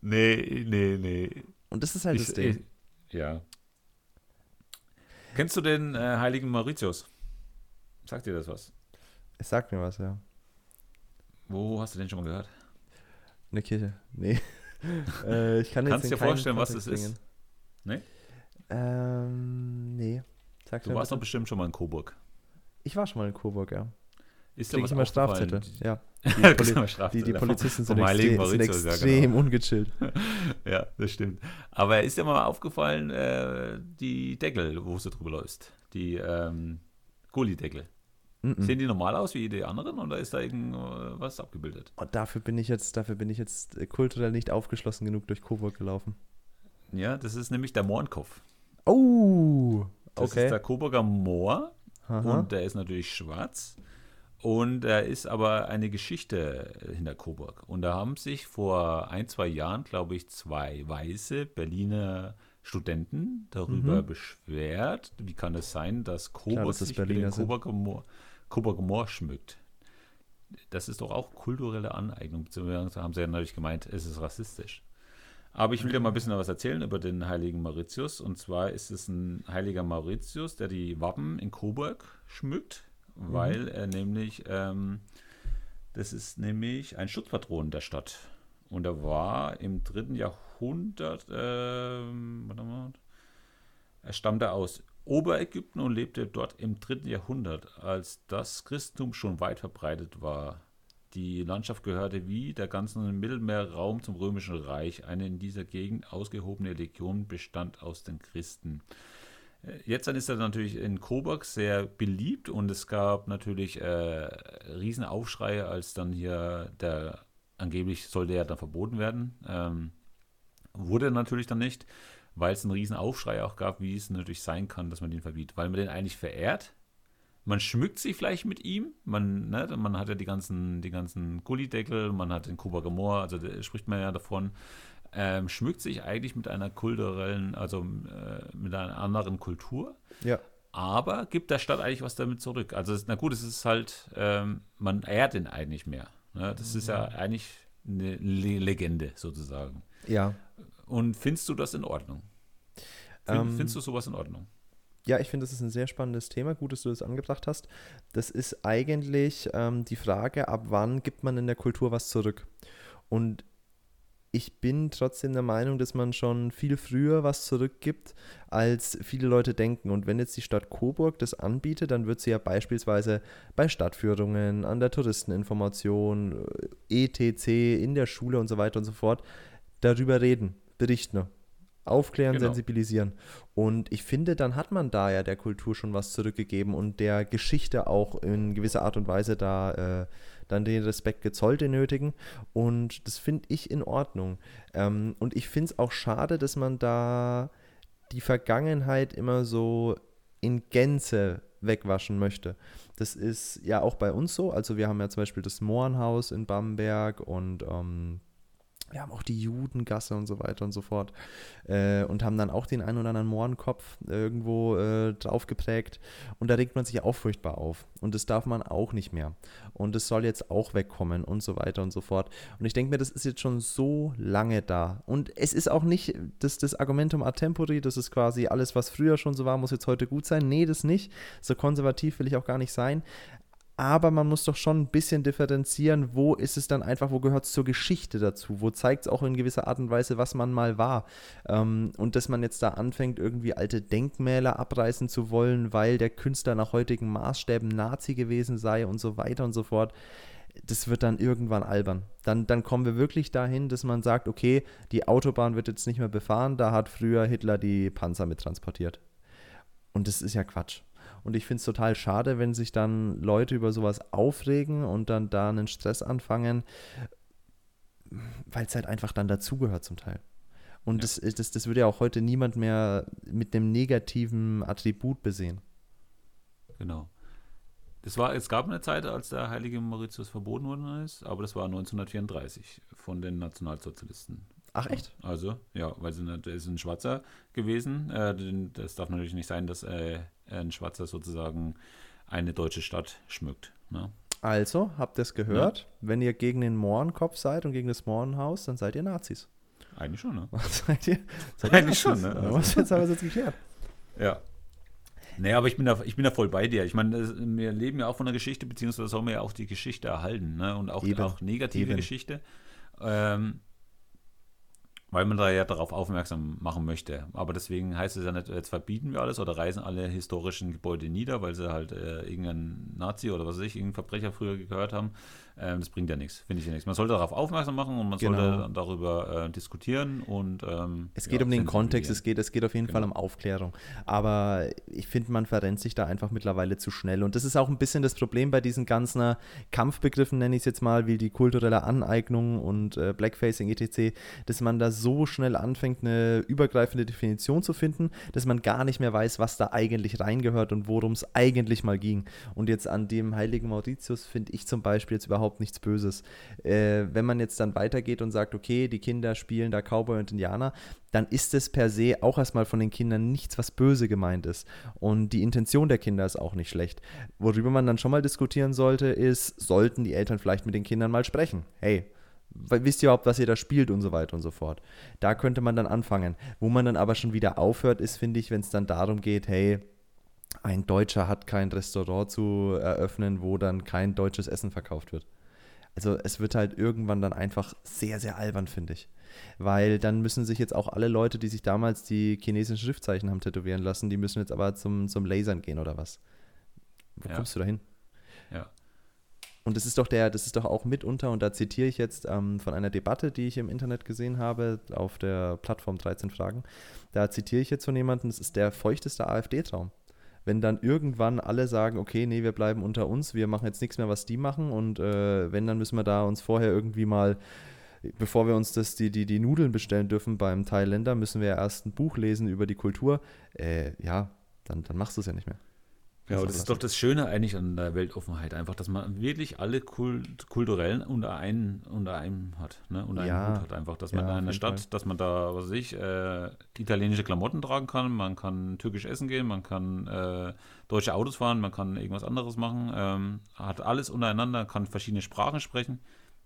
S1: nee, nee, nee.
S2: Und das ist halt ich, das Ding.
S1: Ich, ja. Kennst du den äh, heiligen Mauritius? Sagt dir das was?
S2: Es sagt mir was, ja.
S1: Wo hast du den schon mal gehört?
S2: In der Kirche. Nee. äh, ich kann
S1: Kannst du dir vorstellen, was das ist?
S2: Nee? Ähm, nee.
S1: Sag du warst doch bestimmt schon mal in Coburg.
S2: Ich war schon mal in Coburg, ja.
S1: Ist dir was
S2: immer Strafzettel, ja. Die, Poli die, die, Polizisten sind, extre sind extrem ja, genau. ungechillt.
S1: ja, das stimmt. Aber ist dir mal aufgefallen, äh, die Deckel, wo du drüber läufst? Die ähm, Gullideckel. Mm -mm. Sehen die normal aus wie die anderen oder ist da irgendwas abgebildet?
S2: Oh, dafür bin ich jetzt, dafür bin ich jetzt äh, kulturell nicht aufgeschlossen genug durch Coburg gelaufen.
S1: Ja, das ist nämlich der Mohrenkopf.
S2: Oh, okay.
S1: Das ist der Coburger Moor Aha. und der ist natürlich schwarz. Und da ist aber eine Geschichte hinter Coburg. Und da haben sich vor ein, zwei Jahren, glaube ich, zwei weiße Berliner Studenten darüber mhm. beschwert, wie kann es sein, dass Coburg Klar, dass sich Berliner den Coburger Moor, Coburger Moor schmückt. Das ist doch auch kulturelle Aneignung, beziehungsweise haben sie ja natürlich gemeint, es ist rassistisch. Aber ich will dir mal ein bisschen was erzählen über den heiligen Mauritius. Und zwar ist es ein heiliger Mauritius, der die Wappen in Coburg schmückt mhm. weil er nämlich, ähm, das ist nämlich ein Schutzpatron der Stadt. Und er war im dritten Jahrhundert, ähm, warte mal, er stammte aus Oberägypten und lebte dort im dritten Jahrhundert, als das Christentum schon weit verbreitet war. Die Landschaft gehörte wie der ganze Mittelmeerraum zum Römischen Reich. Eine in dieser Gegend ausgehobene Legion bestand aus den Christen. Jetzt dann ist er natürlich in Coburg sehr beliebt und es gab natürlich äh, Riesenaufschreie, als dann hier der, angeblich sollte er dann verboten werden. Ähm, wurde natürlich dann nicht, weil es einen Riesenaufschrei auch gab, wie es natürlich sein kann, dass man den verbietet, weil man den eigentlich verehrt. Man schmückt sich vielleicht mit ihm, man, ne, man hat ja die ganzen, die ganzen Gullideckel, man hat den Coburger Moor, also spricht man ja davon, ähm, schmückt sich eigentlich mit einer kulturellen, also äh, mit einer anderen Kultur.
S2: Ja.
S1: Aber gibt der Stadt eigentlich was damit zurück. Also, na gut, es ist halt, ähm, man ehrt ihn eigentlich mehr. Ne? Das ist ja eigentlich eine Le Legende sozusagen.
S2: Ja.
S1: Und findest du das in Ordnung? Find, ähm, findest du sowas in Ordnung?
S2: Ja, ich finde, das ist ein sehr spannendes Thema. Gut, dass du das angebracht hast. Das ist eigentlich ähm, die Frage, ab wann gibt man in der Kultur was zurück? Und ich bin trotzdem der Meinung, dass man schon viel früher was zurückgibt, als viele Leute denken. Und wenn jetzt die Stadt Coburg das anbietet, dann wird sie ja beispielsweise bei Stadtführungen, an der Touristeninformation, äh, ETC, in der Schule und so weiter und so fort darüber reden, berichten. Aufklären, genau. sensibilisieren. Und ich finde, dann hat man da ja der Kultur schon was zurückgegeben und der Geschichte auch in gewisser Art und Weise da äh, dann den Respekt gezollt, den nötigen. Und das finde ich in Ordnung. Ähm, und ich finde es auch schade, dass man da die Vergangenheit immer so in Gänze wegwaschen möchte. Das ist ja auch bei uns so. Also wir haben ja zum Beispiel das Mohrenhaus in Bamberg und ähm, wir haben auch die Judengasse und so weiter und so fort äh, und haben dann auch den einen oder anderen Mohrenkopf irgendwo äh, drauf geprägt. Und da regt man sich auch furchtbar auf. Und das darf man auch nicht mehr. Und es soll jetzt auch wegkommen und so weiter und so fort. Und ich denke mir, das ist jetzt schon so lange da. Und es ist auch nicht das, das Argumentum a tempori, das ist quasi alles, was früher schon so war, muss jetzt heute gut sein, nee, das nicht, so konservativ will ich auch gar nicht sein, aber man muss doch schon ein bisschen differenzieren, wo ist es dann einfach, wo gehört es zur Geschichte dazu, wo zeigt es auch in gewisser Art und Weise, was man mal war. Ähm, und dass man jetzt da anfängt, irgendwie alte Denkmäler abreißen zu wollen, weil der Künstler nach heutigen Maßstäben Nazi gewesen sei und so weiter und so fort. Das wird dann irgendwann albern. Dann, dann kommen wir wirklich dahin, dass man sagt, okay, die Autobahn wird jetzt nicht mehr befahren, da hat früher Hitler die Panzer mit transportiert. Und das ist ja Quatsch. Und ich finde es total schade, wenn sich dann Leute über sowas aufregen und dann da einen Stress anfangen, weil es halt einfach dann dazugehört zum Teil. Und ja. das, das, das würde ja auch heute niemand mehr mit dem negativen Attribut besehen.
S1: Genau. Das war, es gab eine Zeit, als der heilige Mauritius verboten worden ist, aber das war 1934 von den Nationalsozialisten.
S2: Ach echt?
S1: Also, ja, weil sie, der ist ein Schwarzer gewesen. Äh, das darf natürlich nicht sein, dass äh, ein Schwarzer sozusagen eine deutsche Stadt schmückt. Ne?
S2: Also, habt ihr es gehört? Ja. Wenn ihr gegen den Mohrenkopf seid und gegen das Mohrenhaus, dann seid ihr Nazis.
S1: Eigentlich schon, ne?
S2: seid ihr?
S1: Seid Eigentlich schon, ne?
S2: Also. Was jetzt aber jetzt geklärt.
S1: Ja. Nee, aber ich bin, da, ich bin da voll bei dir. Ich meine, wir leben ja auch von der Geschichte, beziehungsweise sollen wir ja auch die Geschichte erhalten, ne? Und auch, auch negative Eben. Geschichte. Ähm, weil man da ja darauf aufmerksam machen möchte. Aber deswegen heißt es ja nicht, jetzt verbieten wir alles oder reißen alle historischen Gebäude nieder, weil sie halt äh, irgendein Nazi oder was weiß ich, irgendein Verbrecher früher gehört haben. Ähm, das bringt ja nichts, finde ich ja nichts. Man sollte darauf aufmerksam machen und man genau. sollte darüber äh, diskutieren und ähm,
S2: Es geht ja, um den Kontext, es geht, es geht auf jeden genau. Fall um Aufklärung. Aber ich finde, man verrennt sich da einfach mittlerweile zu schnell. Und das ist auch ein bisschen das Problem bei diesen ganzen äh, Kampfbegriffen, nenne ich es jetzt mal, wie die kulturelle Aneignung und äh, Blackfacing etc., dass man da so schnell anfängt, eine übergreifende Definition zu finden, dass man gar nicht mehr weiß, was da eigentlich reingehört und worum es eigentlich mal ging. Und jetzt an dem heiligen Mauritius finde ich zum Beispiel jetzt überhaupt überhaupt nichts Böses. Äh, wenn man jetzt dann weitergeht und sagt, okay, die Kinder spielen da Cowboy und Indianer, dann ist es per se auch erstmal von den Kindern nichts, was böse gemeint ist. Und die Intention der Kinder ist auch nicht schlecht. Worüber man dann schon mal diskutieren sollte, ist, sollten die Eltern vielleicht mit den Kindern mal sprechen? Hey, wisst ihr überhaupt, was ihr da spielt und so weiter und so fort. Da könnte man dann anfangen. Wo man dann aber schon wieder aufhört, ist, finde ich, wenn es dann darum geht, hey, ein Deutscher hat kein Restaurant zu eröffnen, wo dann kein deutsches Essen verkauft wird. Also es wird halt irgendwann dann einfach sehr, sehr albern, finde ich. Weil dann müssen sich jetzt auch alle Leute, die sich damals die chinesischen Schriftzeichen haben tätowieren lassen, die müssen jetzt aber zum, zum Lasern gehen oder was. Wo ja. kommst du da hin?
S1: Ja.
S2: Und das ist doch der, das ist doch auch mitunter, und da zitiere ich jetzt ähm, von einer Debatte, die ich im Internet gesehen habe, auf der Plattform 13 Fragen. Da zitiere ich jetzt von jemandem, das ist der feuchteste AfD-Traum wenn dann irgendwann alle sagen, okay, nee, wir bleiben unter uns, wir machen jetzt nichts mehr, was die machen und äh, wenn, dann müssen wir da uns vorher irgendwie mal, bevor wir uns das, die, die, die Nudeln bestellen dürfen beim Thailänder, müssen wir ja erst ein Buch lesen über die Kultur. Äh, ja, dann, dann machst du es ja nicht mehr.
S1: Ja, aber das ist doch das Schöne eigentlich an der Weltoffenheit, einfach, dass man wirklich alle Kult kulturellen unter einen, unter einem hat, ne? Unter
S2: ja.
S1: einem Hut hat einfach, dass man ja, in der Stadt, Fall. dass man da, was weiß ich, äh, italienische Klamotten tragen kann, man kann türkisch essen gehen, man kann äh, deutsche Autos fahren, man kann irgendwas anderes machen, ähm, hat alles untereinander, kann verschiedene Sprachen sprechen.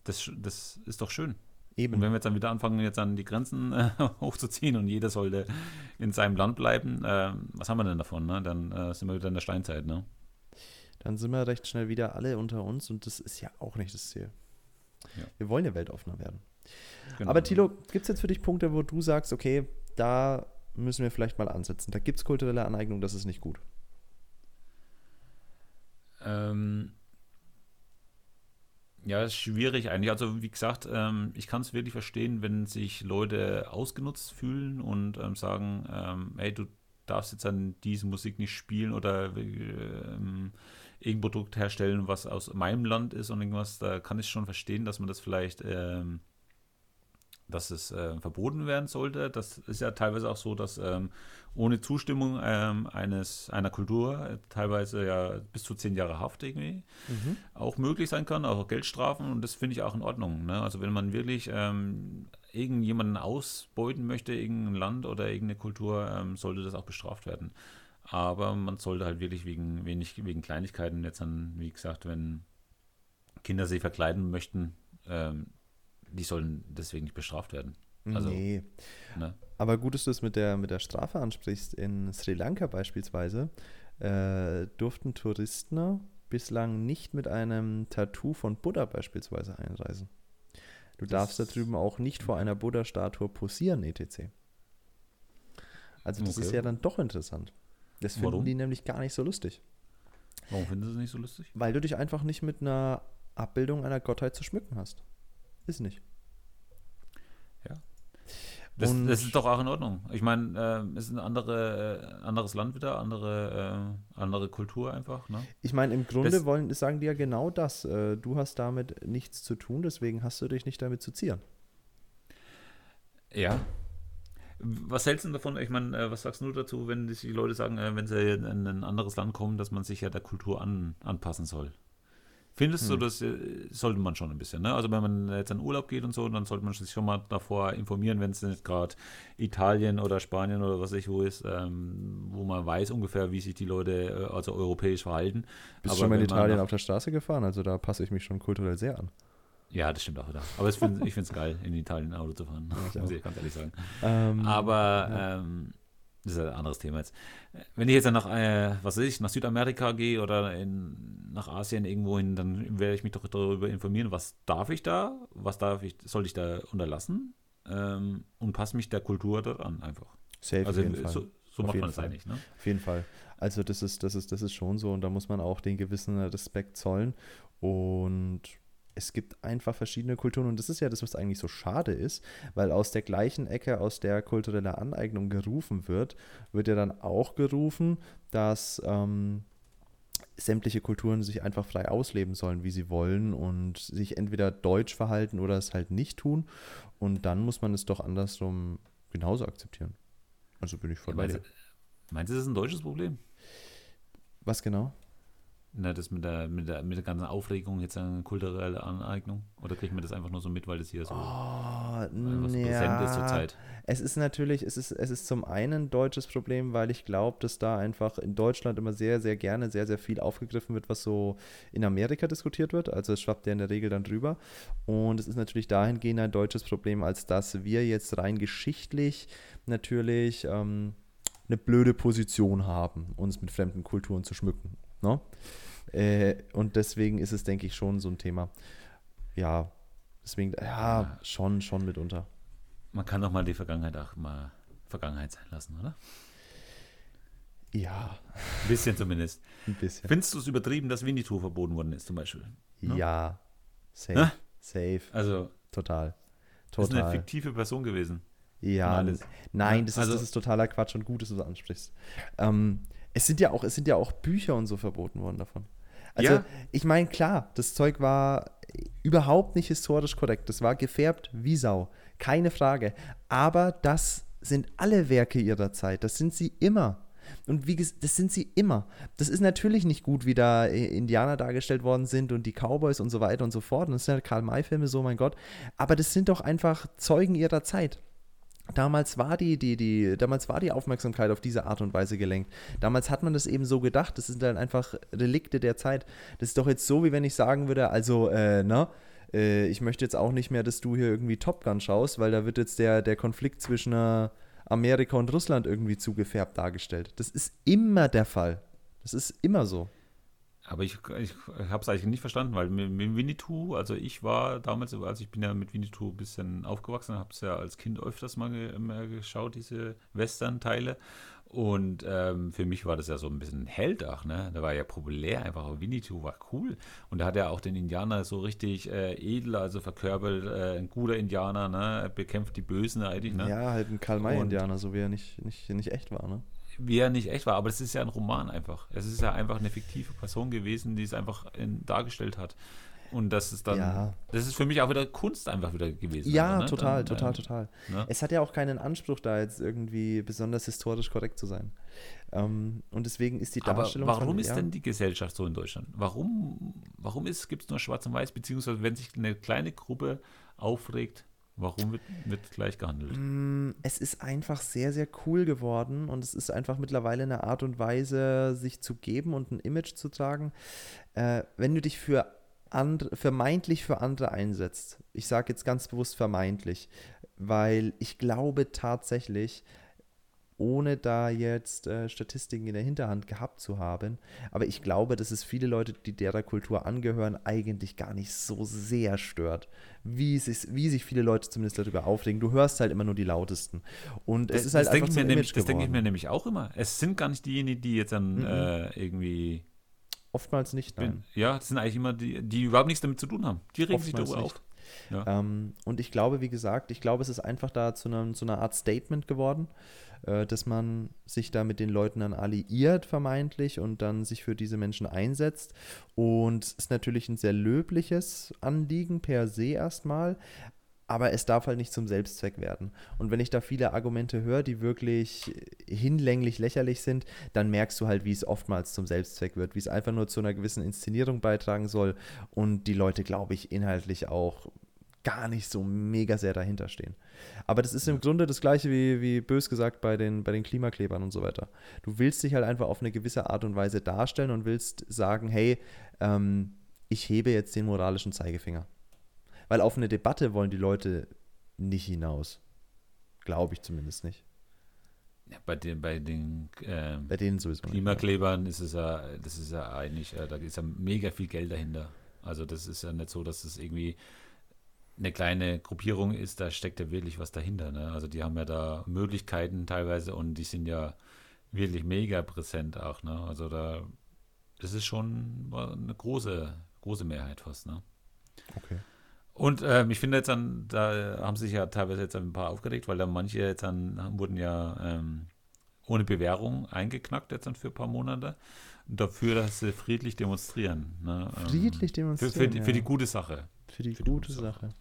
S1: das, das ist doch schön.
S2: Eben.
S1: Und wenn wir jetzt dann wieder anfangen, jetzt an die Grenzen äh, hochzuziehen und jeder sollte in seinem Land bleiben, äh, was haben wir denn davon? Ne? Dann äh, sind wir wieder in der Steinzeit. Ne?
S2: Dann sind wir recht schnell wieder alle unter uns und das ist ja auch nicht das Ziel.
S1: Ja.
S2: Wir wollen ja weltoffener werden.
S1: Genau.
S2: Aber Tilo, gibt es jetzt für dich Punkte, wo du sagst, okay, da müssen wir vielleicht mal ansetzen. Da gibt es kulturelle Aneignung, das ist nicht gut.
S1: Ähm, ja, ist schwierig eigentlich. Also wie gesagt, ähm, ich kann es wirklich verstehen, wenn sich Leute ausgenutzt fühlen und ähm, sagen, ähm, ey, du darfst jetzt an diese Musik nicht spielen oder ähm, irgendein Produkt herstellen, was aus meinem Land ist und irgendwas. Da kann ich schon verstehen, dass man das vielleicht ähm, dass es äh, verboten werden sollte. Das ist ja teilweise auch so, dass ähm, ohne Zustimmung ähm, eines, einer Kultur äh, teilweise ja bis zu zehn Jahre Haft irgendwie
S2: Mhm.
S1: auch möglich sein kann, auch Geldstrafen und das finde ich auch in Ordnung. Ne? Also wenn man wirklich ähm, irgendjemanden ausbeuten möchte, irgendein Land oder irgendeine Kultur, ähm, sollte das auch bestraft werden. Aber man sollte halt wirklich wegen, wenig, wegen Kleinigkeiten jetzt dann, wie gesagt, wenn Kinder sich verkleiden möchten, ähm, die sollen deswegen nicht bestraft werden. Also,
S2: nee.
S1: Ne?
S2: Aber gut, dass du es mit der, mit der Strafe ansprichst. In Sri Lanka beispielsweise äh, durften Touristen bislang nicht mit einem Tattoo von Buddha beispielsweise einreisen. Du
S1: Das-
S2: darfst da drüben auch nicht vor einer Buddha-Statue posieren, etc. Also das ist
S1: Okay.
S2: ja dann doch interessant. Das finden
S1: Warum?
S2: die nämlich gar nicht so lustig.
S1: Warum finden Sie es nicht so lustig?
S2: Weil du dich einfach nicht mit einer Abbildung einer Gottheit zu schmücken hast. Ist nicht.
S1: Das,
S2: Und-
S1: das ist doch auch in Ordnung. Ich meine, äh, es ist ein andere, äh, anderes Land wieder, andere, äh, andere Kultur einfach. Ne?
S2: Ich meine, im Grunde
S1: Das-
S2: wollen, sagen die ja genau das. Äh, du hast damit nichts zu tun, deswegen hast du dich nicht damit zu zieren.
S1: Ja. Was hältst du denn davon? Ich meine, äh, was sagst du dazu, wenn die Leute sagen, wenn sie in ein anderes Land kommen, dass man sich ja der Kultur an, anpassen soll? Findest du,
S2: Hm.
S1: das äh, sollte man schon ein bisschen, ne? Also wenn man jetzt in Urlaub geht und so, dann sollte man sich schon mal davor informieren, wenn es nicht gerade Italien oder Spanien oder was weiß ich wo ist, ähm, wo man weiß ungefähr, wie sich die Leute, äh, also europäisch verhalten.
S2: Bist
S1: Aber
S2: du schon mal in Italien auf der Straße gefahren? Also da passe ich mich schon kulturell sehr an.
S1: Ja, das stimmt auch wieder. Aber find, ich finde es geil, in Italien Auto zu fahren,
S2: ich
S1: muss ich ganz ehrlich sagen.
S2: Ähm,
S1: Aber
S2: ja.
S1: ähm, das ist ein anderes Thema jetzt. Wenn ich jetzt dann nach, äh, was weiß ich, nach Südamerika gehe oder in, nach Asien irgendwo hin, dann werde ich mich doch darüber informieren, was darf ich da, was darf ich, soll ich da unterlassen ähm, und passe mich der Kultur dort an einfach.
S2: safe
S1: Also
S2: auf jeden Fall.
S1: so, so macht man das
S2: Fall.
S1: eigentlich, ne?
S2: Auf jeden Fall. Also das ist, das ist, das ist schon so und da muss man auch den gewissen Respekt zollen. Und es gibt einfach verschiedene Kulturen und das ist ja das, was eigentlich so schade ist, weil aus der gleichen Ecke, aus der kulturelle Aneignung gerufen wird, wird ja dann auch gerufen, dass ähm, sämtliche Kulturen sich einfach frei ausleben sollen, wie sie wollen und sich entweder deutsch verhalten oder es halt nicht tun. Und dann muss man es doch andersrum genauso akzeptieren. Also bin ich voll
S1: Ja,
S2: bei dir.
S1: meinst du, das ist ein deutsches Problem?
S2: Was genau?
S1: Na, das mit der, mit der, mit der ganzen Aufregung, jetzt eine kulturelle Aneignung? Oder kriegt man das einfach nur so mit, weil das hier so
S2: Oh,
S1: einfach so präsent ist zurzeit?
S2: Es ist natürlich, es ist, es ist zum einen ein deutsches Problem, weil ich glaube, dass da einfach in Deutschland immer sehr, sehr gerne sehr, sehr viel aufgegriffen wird, was so in Amerika diskutiert wird. Also es schwappt ja in der Regel dann drüber. Und es ist natürlich dahingehend ein deutsches Problem, als dass wir jetzt rein geschichtlich natürlich ähm, eine blöde Position haben, uns mit fremden Kulturen zu schmücken. Ne? Äh, und deswegen ist es, denke ich, schon so ein Thema. Ja, deswegen, ja, schon, schon mitunter.
S1: Man kann doch mal die Vergangenheit auch mal Vergangenheit sein lassen, oder?
S2: Ja,
S1: Ein bisschen zumindest.
S2: ein bisschen.
S1: Findest du es übertrieben, dass Winnetou verboten worden ist, zum Beispiel? ne?
S2: Ja, safe,
S1: Hä?
S2: safe,
S1: Also,
S2: total.
S1: das ist eine
S2: Total.
S1: fiktive Person gewesen.
S2: Ja, nein, das,
S1: also-
S2: ist, das ist totaler Quatsch und gut, dass du das ansprichst. Ähm, es, sind ja auch, es sind ja auch Bücher und so verboten worden davon. Also,
S1: Ja.
S2: ich meine, klar, das Zeug war überhaupt nicht historisch korrekt. Das war gefärbt wie Sau. Keine Frage. Aber das sind alle Werke ihrer Zeit. Das sind sie immer. Und wie gesagt, das sind sie immer. Das ist natürlich nicht gut, wie da äh, Indianer dargestellt worden sind und die Cowboys und so weiter und so fort. Und das sind ja Karl-May-Filme, so mein Gott. Aber das sind doch einfach Zeugen ihrer Zeit. Damals war die, die, die, damals war die Aufmerksamkeit auf diese Art und Weise gelenkt. Damals hat man das eben so gedacht. Das sind dann einfach Relikte der Zeit. Das ist doch jetzt so, wie wenn ich sagen würde, also, äh, ne, äh, ich möchte jetzt auch nicht mehr, dass du hier irgendwie Top Gun schaust, weil da wird jetzt der, der Konflikt zwischen äh, Amerika und Russland irgendwie zugefärbt dargestellt. Das ist immer der Fall. Das ist immer so.
S1: Aber ich, ich habe es eigentlich nicht verstanden, weil mit, Winnetou, also ich war damals, also ich bin ja mit Winnetou ein bisschen aufgewachsen, habe es ja als Kind öfters mal, ge, geschaut, diese Western-Teile. Und ähm, für mich war das ja so ein bisschen ein Held auch, ne? Der war ja populär einfach. Aber Winnetou war cool. Und da hat er auch den Indianer so richtig äh, edel, also verkörpert, äh, ein guter Indianer, ne? Er bekämpft die Bösen eigentlich, ne?
S2: Ja, halt ein Karl-May-Indianer, so wie er nicht, nicht, nicht echt war, ne?
S1: Wie er nicht echt war, aber es ist ja ein Roman einfach. Es ist ja einfach eine fiktive Person gewesen, die es einfach in, dargestellt hat. Und das ist dann,
S2: Ja.
S1: das ist für mich auch wieder Kunst einfach wieder gewesen.
S2: Ja,
S1: also, ne?
S2: total,
S1: Dann,
S2: total,
S1: äh,
S2: total.
S1: ne?
S2: Es hat ja auch keinen Anspruch, da jetzt irgendwie besonders historisch korrekt zu sein. Ähm, und deswegen ist die
S1: Aber
S2: Darstellung
S1: warum
S2: von,
S1: ist
S2: ja,
S1: denn die Gesellschaft so in Deutschland? Warum, warum gibt es nur Schwarz und Weiß, beziehungsweise wenn sich eine kleine Gruppe aufregt, warum wird, wird gleich gehandelt?
S2: Mm, Es ist einfach sehr, sehr cool geworden und es ist einfach mittlerweile eine Art und Weise, sich zu geben und ein Image zu tragen. Äh, wenn du dich für andre, vermeintlich für andere einsetzt, ich sage jetzt ganz bewusst vermeintlich, weil ich glaube tatsächlich, ohne da jetzt äh, Statistiken in der Hinterhand gehabt zu haben, aber ich glaube, dass es viele Leute, die derer Kultur angehören, eigentlich gar nicht so sehr stört, wie sich, wie sich viele Leute zumindest darüber aufregen. Du hörst halt immer nur die lautesten. Und es ist halt
S1: denke
S2: einfach so ein
S1: nämlich,
S2: Image
S1: das denke ich mir nämlich auch immer. Es sind gar nicht diejenigen, die jetzt dann
S2: Mhm.
S1: äh, irgendwie.
S2: Oftmals nicht,
S1: Bin,
S2: nein.
S1: ja, das sind eigentlich immer die, die überhaupt nichts damit zu tun haben. Die regen sich
S2: Oftmals
S1: darüber
S2: nicht.
S1: auf. Ja.
S2: Ähm, und ich glaube, wie gesagt, ich glaube, es ist einfach da zu, einem, zu einer Art Statement geworden, äh, dass man sich da mit den Leuten dann alliiert, vermeintlich, und dann sich für diese Menschen einsetzt. Und es ist natürlich ein sehr löbliches Anliegen per se erstmal. Aber es darf halt nicht zum Selbstzweck werden. Und wenn ich da viele Argumente höre, die wirklich hinlänglich lächerlich sind, dann merkst du halt, wie es oftmals zum Selbstzweck wird, wie es einfach nur zu einer gewissen Inszenierung beitragen soll und die Leute, glaube ich, inhaltlich auch gar nicht so mega sehr dahinter stehen. Aber das ist im Grunde das gleiche wie, wie bös gesagt bei den, bei den Klimaklebern und so weiter. Du willst dich halt einfach auf eine gewisse Art und Weise darstellen und willst sagen, hey, ähm, ich hebe jetzt den moralischen Zeigefinger. Weil auf eine Debatte wollen die Leute nicht hinaus. Glaube ich zumindest nicht.
S1: Ja, bei den, bei den äh,
S2: Bei denen sowieso.
S1: Klimaklebern ist es ja, das ist ja eigentlich, äh, da ist ja mega viel Geld dahinter. Also das ist ja nicht so, dass es irgendwie eine kleine Gruppierung ist, da steckt ja wirklich was dahinter. Ne? Also die haben ja da Möglichkeiten teilweise und die sind ja wirklich mega präsent auch. Ne? Also da, das ist schon eine große, große Mehrheit fast. Ne?
S2: Okay.
S1: Und ähm, ich finde jetzt dann, da haben sich ja teilweise jetzt ein paar aufgeregt, weil da manche jetzt dann wurden ja ähm, ohne Bewährung eingeknackt jetzt dann für ein paar Monate. Dafür, dass sie friedlich demonstrieren. Ne? Ähm,
S2: Friedlich
S1: für,
S2: demonstrieren.
S1: für, die, für
S2: ja.
S1: die gute Sache.
S2: Für die
S1: Für die
S2: gute
S1: gute
S2: Sache.
S1: Sache.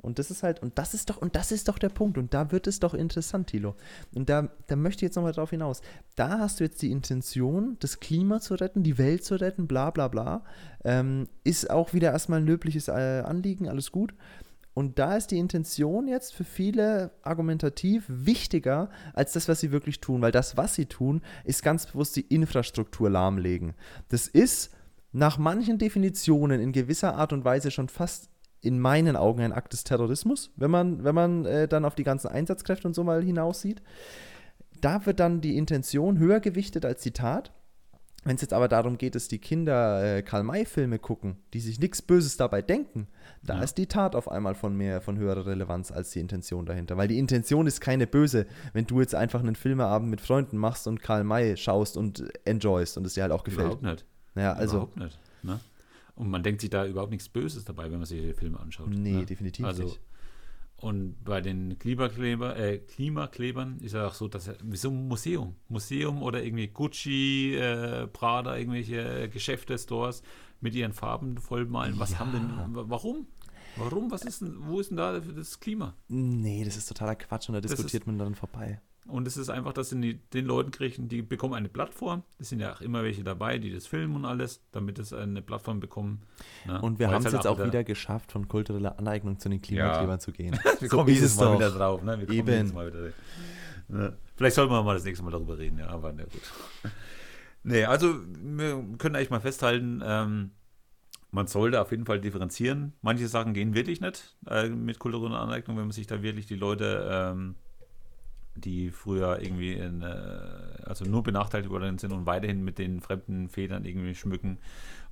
S2: Und das ist halt, und das ist doch, und das ist doch der Punkt. Und da wird es doch interessant, Thilo. Und da, da möchte ich jetzt nochmal drauf hinaus. Da hast du jetzt die Intention, das Klima zu retten, die Welt zu retten, bla bla bla. Ähm, ist auch wieder erstmal ein löbliches äh, Anliegen, alles gut. Und da ist die Intention jetzt für viele argumentativ wichtiger als das, was sie wirklich tun. Weil das, was sie tun, ist ganz bewusst die Infrastruktur lahmlegen. Das ist nach manchen Definitionen in gewisser Art und Weise schon fast in meinen Augen ein Akt des Terrorismus, wenn man, wenn man äh, dann auf die ganzen Einsatzkräfte und so mal hinaussieht. Da wird dann die Intention höher gewichtet als die Tat. Wenn es jetzt aber darum geht, dass die Kinder äh, Karl-May-Filme gucken, die sich nichts Böses dabei denken, da
S1: Ja.
S2: ist die Tat auf einmal von mehr, von höherer Relevanz als die Intention dahinter. Weil die Intention ist keine böse, wenn du jetzt einfach einen Filmeabend mit Freunden machst und Karl May schaust und enjoyst und es dir halt auch gefällt.
S1: Überhaupt nicht.
S2: Ja, also,
S1: überhaupt nicht. Ne? Und man denkt sich da überhaupt nichts Böses dabei, wenn man sich die Filme anschaut.
S2: nee,
S1: ne?
S2: definitiv
S1: Also,
S2: nicht.
S1: Und bei den Klimakleber, äh, Klimaklebern ist ja auch so, dass er, wie so ein Museum, Museum oder irgendwie Gucci, äh, Prada, irgendwelche Geschäfte, Stores mit ihren Farben vollmalen. Was haben denn, wa- warum? Warum? Was ist denn, wo ist denn da das Klima?
S2: Nee, das ist totaler Quatsch und da
S1: Das
S2: diskutiert man dann vorbei.
S1: Und es ist einfach, dass die, den Leuten kriegen, die bekommen eine Plattform. Es sind ja auch immer welche dabei, die das filmen und alles, damit es eine Plattform bekommen. ne?
S2: Und wir haben es
S1: halt
S2: jetzt auch wieder geschafft, von kultureller Aneignung zu den Klimaklebern zu gehen.
S1: Wir
S2: So
S1: kommen
S2: ist
S1: jedes
S2: es
S1: Mal
S2: doch.
S1: wieder drauf. Ne? Wir kommen
S2: Eben.
S1: jedes Mal wieder. Ne? Vielleicht sollten wir mal das nächste Mal darüber reden, ja, aber na gut. Nee, also wir können eigentlich mal festhalten, ähm, man sollte auf jeden Fall differenzieren. Manche Sachen gehen wirklich nicht äh, mit kultureller Aneignung, wenn man sich da wirklich die Leute, ähm, die früher irgendwie in, äh, also nur benachteiligt worden sind und weiterhin mit den fremden Federn irgendwie schmücken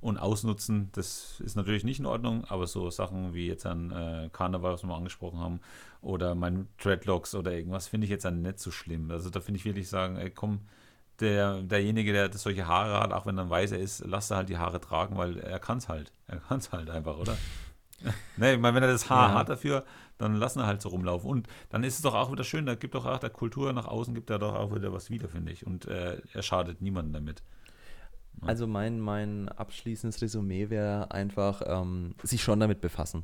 S1: und ausnutzen. Das ist natürlich nicht in Ordnung, aber so Sachen wie jetzt an äh, Karneval, was wir angesprochen haben, oder mein Dreadlocks oder irgendwas, finde ich jetzt dann nicht so schlimm. Also da finde ich wirklich sagen, ey, komm, der, derjenige, der solche Haare hat, auch wenn er ein Weißer ist, lass er halt die Haare tragen, weil er kann es halt. Er kann es halt einfach, oder? Ne, ich meine, wenn er das Haar ja. hat dafür, dann lassen er halt so rumlaufen. Und dann ist es doch auch wieder schön, da gibt doch auch der Kultur nach außen, gibt er doch auch wieder was wieder, finde ich. Und äh, er schadet niemandem damit.
S2: Also mein, mein abschließendes Resümee wäre einfach, ähm, sich schon damit befassen.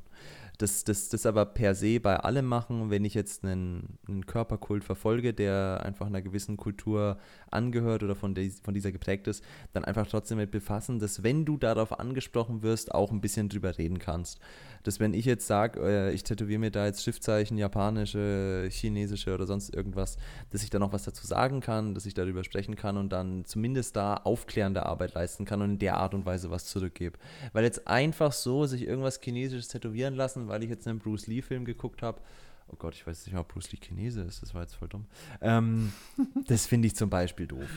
S2: Das, das, das aber per se bei allem machen, wenn ich jetzt einen, einen Körperkult verfolge, der einfach einer gewissen Kultur angehört oder von, de, von dieser geprägt ist, dann einfach trotzdem mit befassen, dass wenn du darauf angesprochen wirst, auch ein bisschen drüber reden kannst. Dass wenn ich jetzt sage, äh, ich tätowiere mir da jetzt Schriftzeichen, japanische, chinesische oder sonst irgendwas, dass ich da noch was dazu sagen kann, dass ich darüber sprechen kann und dann zumindest da aufklärende Arbeit leisten kann und in der Art und Weise was zurückgebe. Weil jetzt einfach so sich irgendwas chinesisches tätowieren lassen, weil ich jetzt einen Bruce Lee-Film geguckt habe, oh Gott, ich weiß nicht, ob Bruce Lee Chinese ist, das war jetzt voll dumm. Ähm, das finde ich zum Beispiel doof.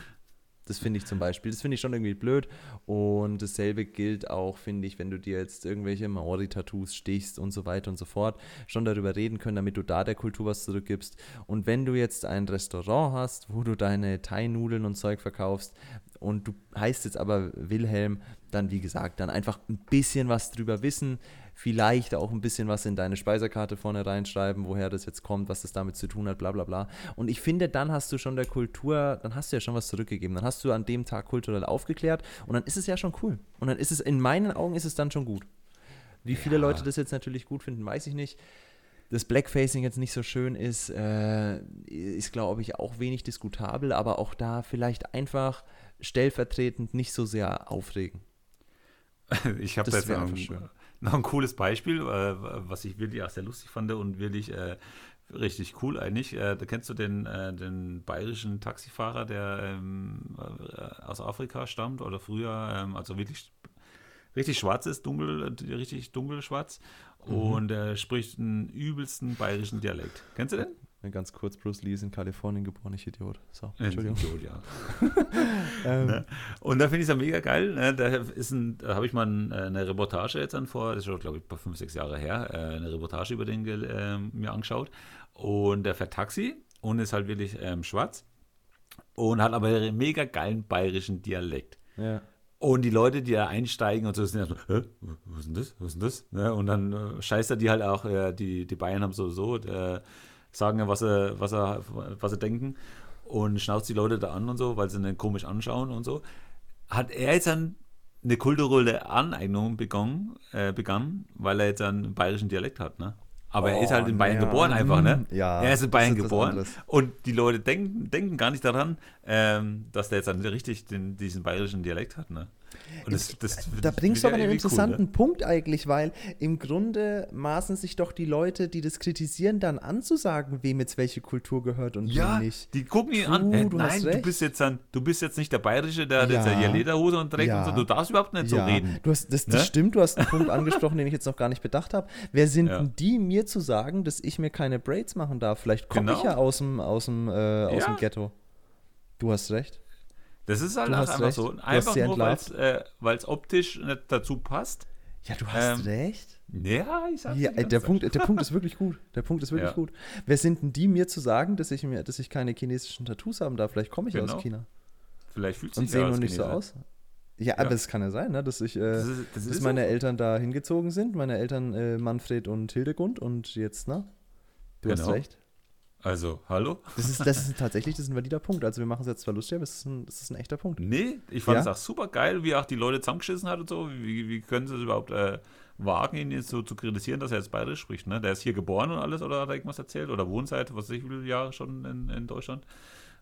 S2: Das finde ich zum Beispiel, das finde ich schon irgendwie blöd. Und dasselbe gilt auch, finde ich, wenn du dir jetzt irgendwelche Maori-Tattoos stichst und so weiter und so fort, schon darüber reden können, damit du da der Kultur was zurückgibst. Und wenn du jetzt ein Restaurant hast, wo du deine Thai-Nudeln und Zeug verkaufst und du heißt jetzt aber Wilhelm, dann wie gesagt, dann einfach ein bisschen was drüber wissen, vielleicht auch ein bisschen was in deine Speiserkarte vorne reinschreiben, woher das jetzt kommt, was das damit zu tun hat, bla bla bla. Und ich finde, dann hast du schon der Kultur, dann hast du ja schon was zurückgegeben. Dann hast du an dem Tag kulturell aufgeklärt und dann ist es ja schon cool. Und dann ist es, in meinen Augen ist es dann schon gut. Wie viele ja. Leute das jetzt natürlich gut finden, weiß ich nicht. Das Blackfacing jetzt nicht so schön ist, äh, ist, glaube ich, auch wenig diskutabel, aber auch da vielleicht einfach stellvertretend nicht so sehr aufregen.
S1: Ich habe jetzt einfach schön noch ein cooles Beispiel, äh, was ich wirklich auch sehr lustig fand und wirklich äh, richtig cool eigentlich. Äh, da kennst du den, äh, den bayerischen Taxifahrer, der ähm, äh, aus Afrika stammt oder früher, ähm, also wirklich richtig schwarz ist, dunkel, richtig dunkelschwarz. Mhm. Und er spricht einen übelsten bayerischen Dialekt. Kennst du den?
S2: Ganz kurz, Bruce Lee ist in Kalifornien geboren, ich Idiot. So, Entschuldigung. Idiot, ja.
S1: ähm. ne? Und da finde ich es ja mega geil. Ne? Da, da habe ich mal eine Reportage jetzt an vor, das ist schon, glaube ich, ein fünf, sechs Jahre her, äh, eine Reportage über den äh, mir angeschaut. Und der fährt Taxi und ist halt wirklich ähm, schwarz und hat aber einen mega geilen bayerischen Dialekt. Ja. Und die Leute, die da einsteigen und so, sind erstmal, Hä? was ist denn das? Was ist denn das? Ne? Und dann äh, scheißt er die halt auch, äh, die, die Bayern haben sowieso, äh, sagen ja, was sie, was sie, was sie denken und schnauzt die Leute da an und so, weil sie ihn komisch anschauen und so. Hat er jetzt dann eine kulturelle Aneignung begonnen, äh, begann, weil er jetzt einen bayerischen Dialekt hat, ne? Aber oh, er ist halt in Bayern ja. geboren einfach, ne? Ja. Er ist in Bayern ist geboren. Und die Leute denken, denken gar nicht daran, ähm, dass der jetzt dann richtig den, diesen bayerischen Dialekt hat, ne?
S2: Das, das, da bringst du aber einen interessanten cool, ne? Punkt eigentlich, weil im Grunde maßen sich doch die Leute, die das kritisieren, dann anzusagen, wem jetzt welche Kultur gehört und ja, wem nicht.
S1: Die gucken ihn an. Äh, du nein, du bist jetzt dann, du bist jetzt nicht der Bayerische, der ja. jetzt hier Lederhose und trägt ja. und so. Du darfst überhaupt nicht ja. so reden.
S2: Du hast, das, das ne? stimmt, du hast einen Punkt angesprochen, den ich jetzt noch gar nicht bedacht habe. Wer sind denn die, mir zu sagen, dass ich mir keine Braids machen darf? Vielleicht komme genau. ich ja aus dem, aus dem, äh, aus dem Ghetto. Du hast recht.
S1: Das ist halt einfach recht. so. Einfach nur, weil es äh, optisch nicht dazu passt.
S2: Ja, du hast ähm, recht.
S1: Ja, ich
S2: sag's ja, der, Punkt, der Punkt ist wirklich gut. Der Punkt ist wirklich ja. gut. Wer sind denn die, mir zu sagen, dass ich, mir, dass ich keine chinesischen Tattoos haben darf? Vielleicht komme ich genau. aus China.
S1: Vielleicht fühlt
S2: sich Und sehen nur nicht so aus. Ja, ja, aber es kann ja sein, ne, dass ich, äh, das ist, das dass meine so. Eltern da hingezogen sind. Meine Eltern äh, Manfred und Hildegund und jetzt, na? Du genau. hast recht.
S1: Also, hallo?
S2: Das ist, das ist tatsächlich, das ist ein valider Punkt. Also wir machen es jetzt zwar lustig, aber es ist ein, das ist ein echter Punkt.
S1: Nee, ich fand es auch super geil, wie er auch die Leute zusammengeschissen hat und so. Wie, wie können sie es überhaupt äh, wagen, ihn jetzt so zu kritisieren, dass er jetzt bayerisch spricht? Ne? Der ist hier geboren und alles oder hat er irgendwas erzählt? Oder wohnt seit, was weiß ich, wie viele Jahre schon in, in Deutschland?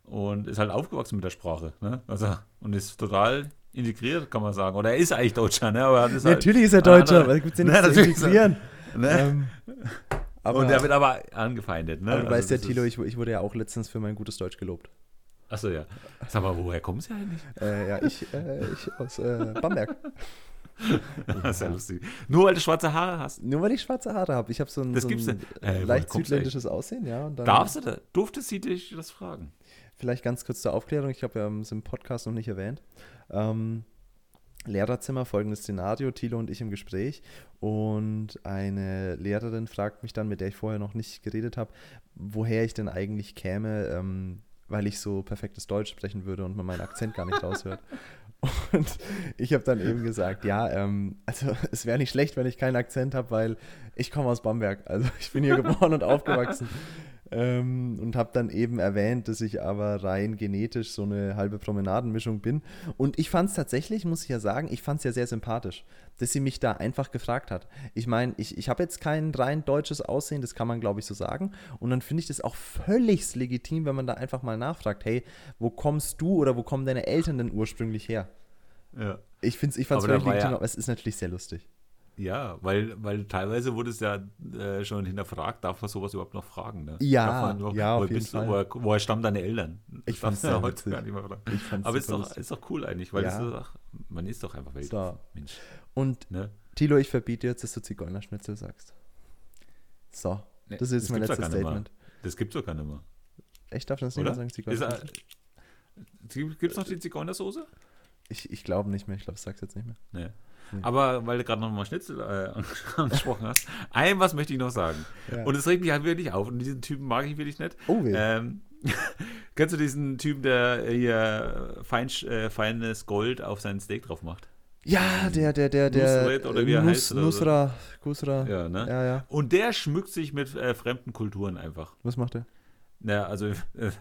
S1: Und ist halt aufgewachsen mit der Sprache. Ne? Also, und ist total integriert, kann man sagen. Oder er ist eigentlich Deutscher, ne? Aber
S2: ist halt, natürlich ist er Deutscher, aber gibt es ja nichts zu integrieren. Ne? Ähm,
S1: aber, und der wird aber angefeindet, ne?
S2: Aber du also weißt ja, Tilo, ich, ich, wurde ja auch letztens für mein gutes Deutsch gelobt.
S1: Achso, ja. Sag mal, woher kommst du eigentlich?
S2: Äh, ja, ich, äh, ich aus äh, Bamberg.
S1: Das ist ja lustig. Nur weil du schwarze Haare hast.
S2: Nur weil ich schwarze Haare habe. Ich habe so ein,
S1: Das
S2: so ein.
S1: Äh,
S2: leicht südländisches Aussehen, ja.
S1: Darfst du da? Durfte sie dich das fragen?
S2: Vielleicht ganz kurz zur Aufklärung. Ich habe ja es im Podcast noch nicht erwähnt. Ähm, Lehrerzimmer, folgendes Szenario, Thilo und ich im Gespräch und eine Lehrerin fragt mich dann, mit der ich vorher noch nicht geredet habe, woher ich denn eigentlich käme, ähm, weil ich so perfektes Deutsch sprechen würde und man meinen Akzent gar nicht raushört. Und ich habe dann eben gesagt, ja, ähm, also es wäre nicht schlecht, wenn ich keinen Akzent habe, weil ich komme aus Bamberg. Also ich bin hier geboren und aufgewachsen. Ähm, und habe dann eben erwähnt, dass ich aber rein genetisch so eine halbe Promenadenmischung bin. Und ich fand es tatsächlich, muss ich ja sagen, ich fand es ja sehr sympathisch, dass sie mich da einfach gefragt hat. Ich meine, ich, ich habe jetzt kein rein deutsches Aussehen, das kann man, glaube ich, so sagen. Und dann finde ich das auch völlig legitim, wenn man da einfach mal nachfragt, hey, wo kommst du oder wo kommen deine Eltern denn ursprünglich her?
S1: Ja.
S2: Ich, find's- ich fand es völlig legitim,
S1: ja-
S2: aber es ist natürlich sehr lustig.
S1: Ja, weil, weil teilweise wurde es ja äh, schon hinterfragt, darf man sowas überhaupt noch fragen? Ne?
S2: Ja,
S1: noch,
S2: ja, auf
S1: woher
S2: jeden
S1: bist du,
S2: Fall.
S1: woher, woher stammen deine Eltern?
S2: Ich
S1: Das darf man
S2: sehr
S1: heute gar nicht mehr fragen.
S2: Ich fand's
S1: Aber ist
S2: super
S1: doch, ist doch cool eigentlich, weil
S2: Ja.
S1: es ist doch, man ist doch einfach Welt.
S2: So.
S1: Mensch.
S2: Und
S1: Ne?
S2: Tilo, ich verbiete jetzt, dass du Zigeunerschnitzel sagst. So,
S1: Ne,
S2: das ist jetzt mein letztes. Statement.
S1: Das gibt's doch gar nicht mehr.
S2: Ich darf das nicht
S1: Oder?
S2: mehr sagen,
S1: Ist,
S2: Zigeunerschnitzel?
S1: äh, Gibt es noch die Zigeunersoße?
S2: Ich, ich glaube nicht mehr, ich glaube, ich sag's jetzt nicht mehr.
S1: Nee.
S2: Nee.
S1: Aber weil du gerade nochmal Schnitzel äh, angesprochen hast, ein was möchte ich noch sagen.
S2: Ja.
S1: Und es regt mich halt wirklich auf. Und diesen Typen mag ich wirklich nicht.
S2: Oh weh.
S1: Ähm, kennst du diesen Typen, der hier fein, äh, feines Gold auf sein Steak drauf macht?
S2: ja, der, der, der, der.
S1: Nusret oder wie er
S2: Nus,
S1: heißt oder so.
S2: Nusra, Kusra.
S1: Ja, ne?
S2: Ja, ja.
S1: Und der schmückt sich mit äh, fremden Kulturen einfach.
S2: Was macht er?
S1: Ja, also äh,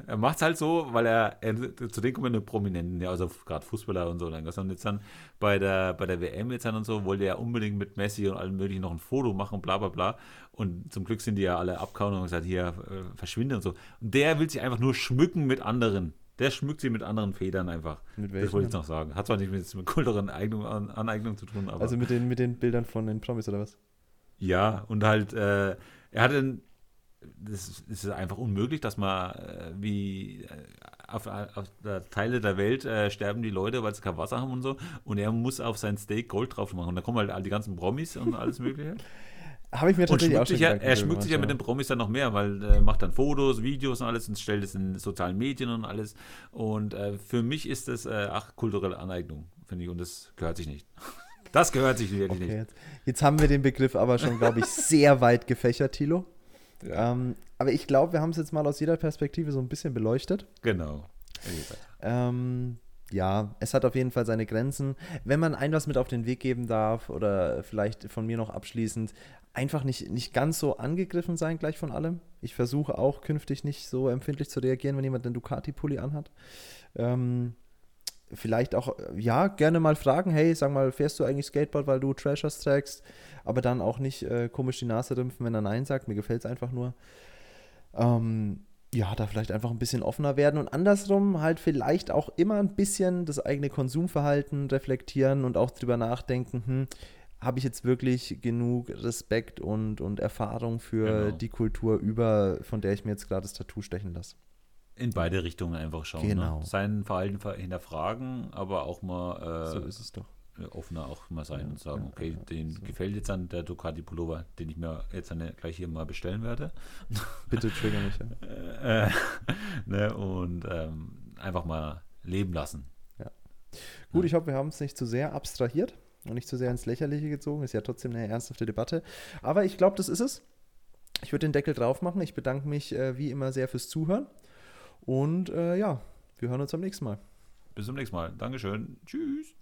S1: er macht es halt so, weil er, er zu denen kommen Prominenten, ja, also gerade Fußballer und so. Dann, und jetzt dann bei der, bei der WM jetzt dann und so, wollte er unbedingt mit Messi und allem möglichen noch ein Foto machen, bla bla bla. Und zum Glück sind die ja alle abgehauen und gesagt, hier, äh, verschwinde und so. Und der will sich einfach nur schmücken mit anderen. Der schmückt sich mit anderen Federn einfach.
S2: Mit
S1: Das wollte ich noch sagen. Hat zwar nicht mit, mit kulturellen Eignung, An, Aneignung zu tun, aber.
S2: Also mit den, mit den Bildern von den Promis oder was?
S1: Ja, und halt, äh, er hat einen, das ist- einfach unmöglich, dass man äh, wie äh, auf, auf der Teile der Welt äh, sterben die Leute, weil sie kein Wasser haben und so. Und er muss auf sein Steak Gold drauf machen. Und da kommen halt all die ganzen Promis und alles Mögliche.
S2: Habe ich mir tatsächlich auch schon
S1: ja, er schmückt sich ja mit den Promis dann noch mehr, weil er macht dann Fotos, Videos und alles und stellt es in sozialen Medien und alles. Und äh, für mich ist das, äh, ach, kulturelle Aneignung, finde ich. Und das gehört sich nicht. Das gehört sich wirklich
S2: Okay,
S1: nicht.
S2: jetzt, jetzt haben wir den Begriff aber schon, glaube ich, sehr weit gefächert, Thilo.
S1: Ja.
S2: Ähm, aber ich glaube, wir haben es jetzt mal aus jeder Perspektive so ein bisschen beleuchtet.
S1: Genau.
S2: Ähm, ja, es hat auf jeden Fall seine Grenzen. Wenn man ein was mit auf den Weg geben darf oder vielleicht von mir noch abschließend, einfach nicht, nicht ganz so angegriffen sein gleich von allem. Ich versuche auch künftig nicht so empfindlich zu reagieren, wenn jemand einen Ducati-Pulli anhat. Ähm, vielleicht auch, ja, gerne mal fragen, hey, sag mal, fährst du eigentlich Skateboard, weil du Trashers trägst? Aber dann auch nicht äh, komisch die Nase rümpfen, wenn er Nein sagt. Mir gefällt es einfach nur. Ähm, ja, da vielleicht einfach ein bisschen offener werden und andersrum halt vielleicht auch immer ein bisschen das eigene Konsumverhalten reflektieren und auch drüber nachdenken, hm, habe ich jetzt wirklich genug Respekt und, und Erfahrung für
S1: Genau.
S2: die Kultur über, von der ich mir jetzt gerade das Tattoo stechen lasse.
S1: In beide Richtungen einfach schauen.
S2: Genau.
S1: Ne? Sein Verhalten ver- hinterfragen, aber auch mal äh,
S2: so ist es doch.
S1: offener auch mal sein
S2: Ja,
S1: und sagen,
S2: ja,
S1: okay,
S2: ja,
S1: den
S2: so.
S1: gefällt jetzt dann der Ducati Pullover, den ich mir jetzt dann gleich hier mal bestellen werde.
S2: Bitte trigger mich. Ja.
S1: Äh, ne? Und ähm, einfach mal leben lassen.
S2: Gut, ich hoffe, wir haben es nicht zu sehr abstrahiert und nicht zu sehr ins Lächerliche gezogen. Ist ja trotzdem eine ernsthafte Debatte. Aber ich glaube, das ist es. Ich würde den Deckel drauf machen. Ich bedanke mich äh, wie immer sehr fürs Zuhören. Und äh, ja, wir hören uns am nächsten Mal.
S1: Bis zum nächsten Mal. Dankeschön. Tschüss.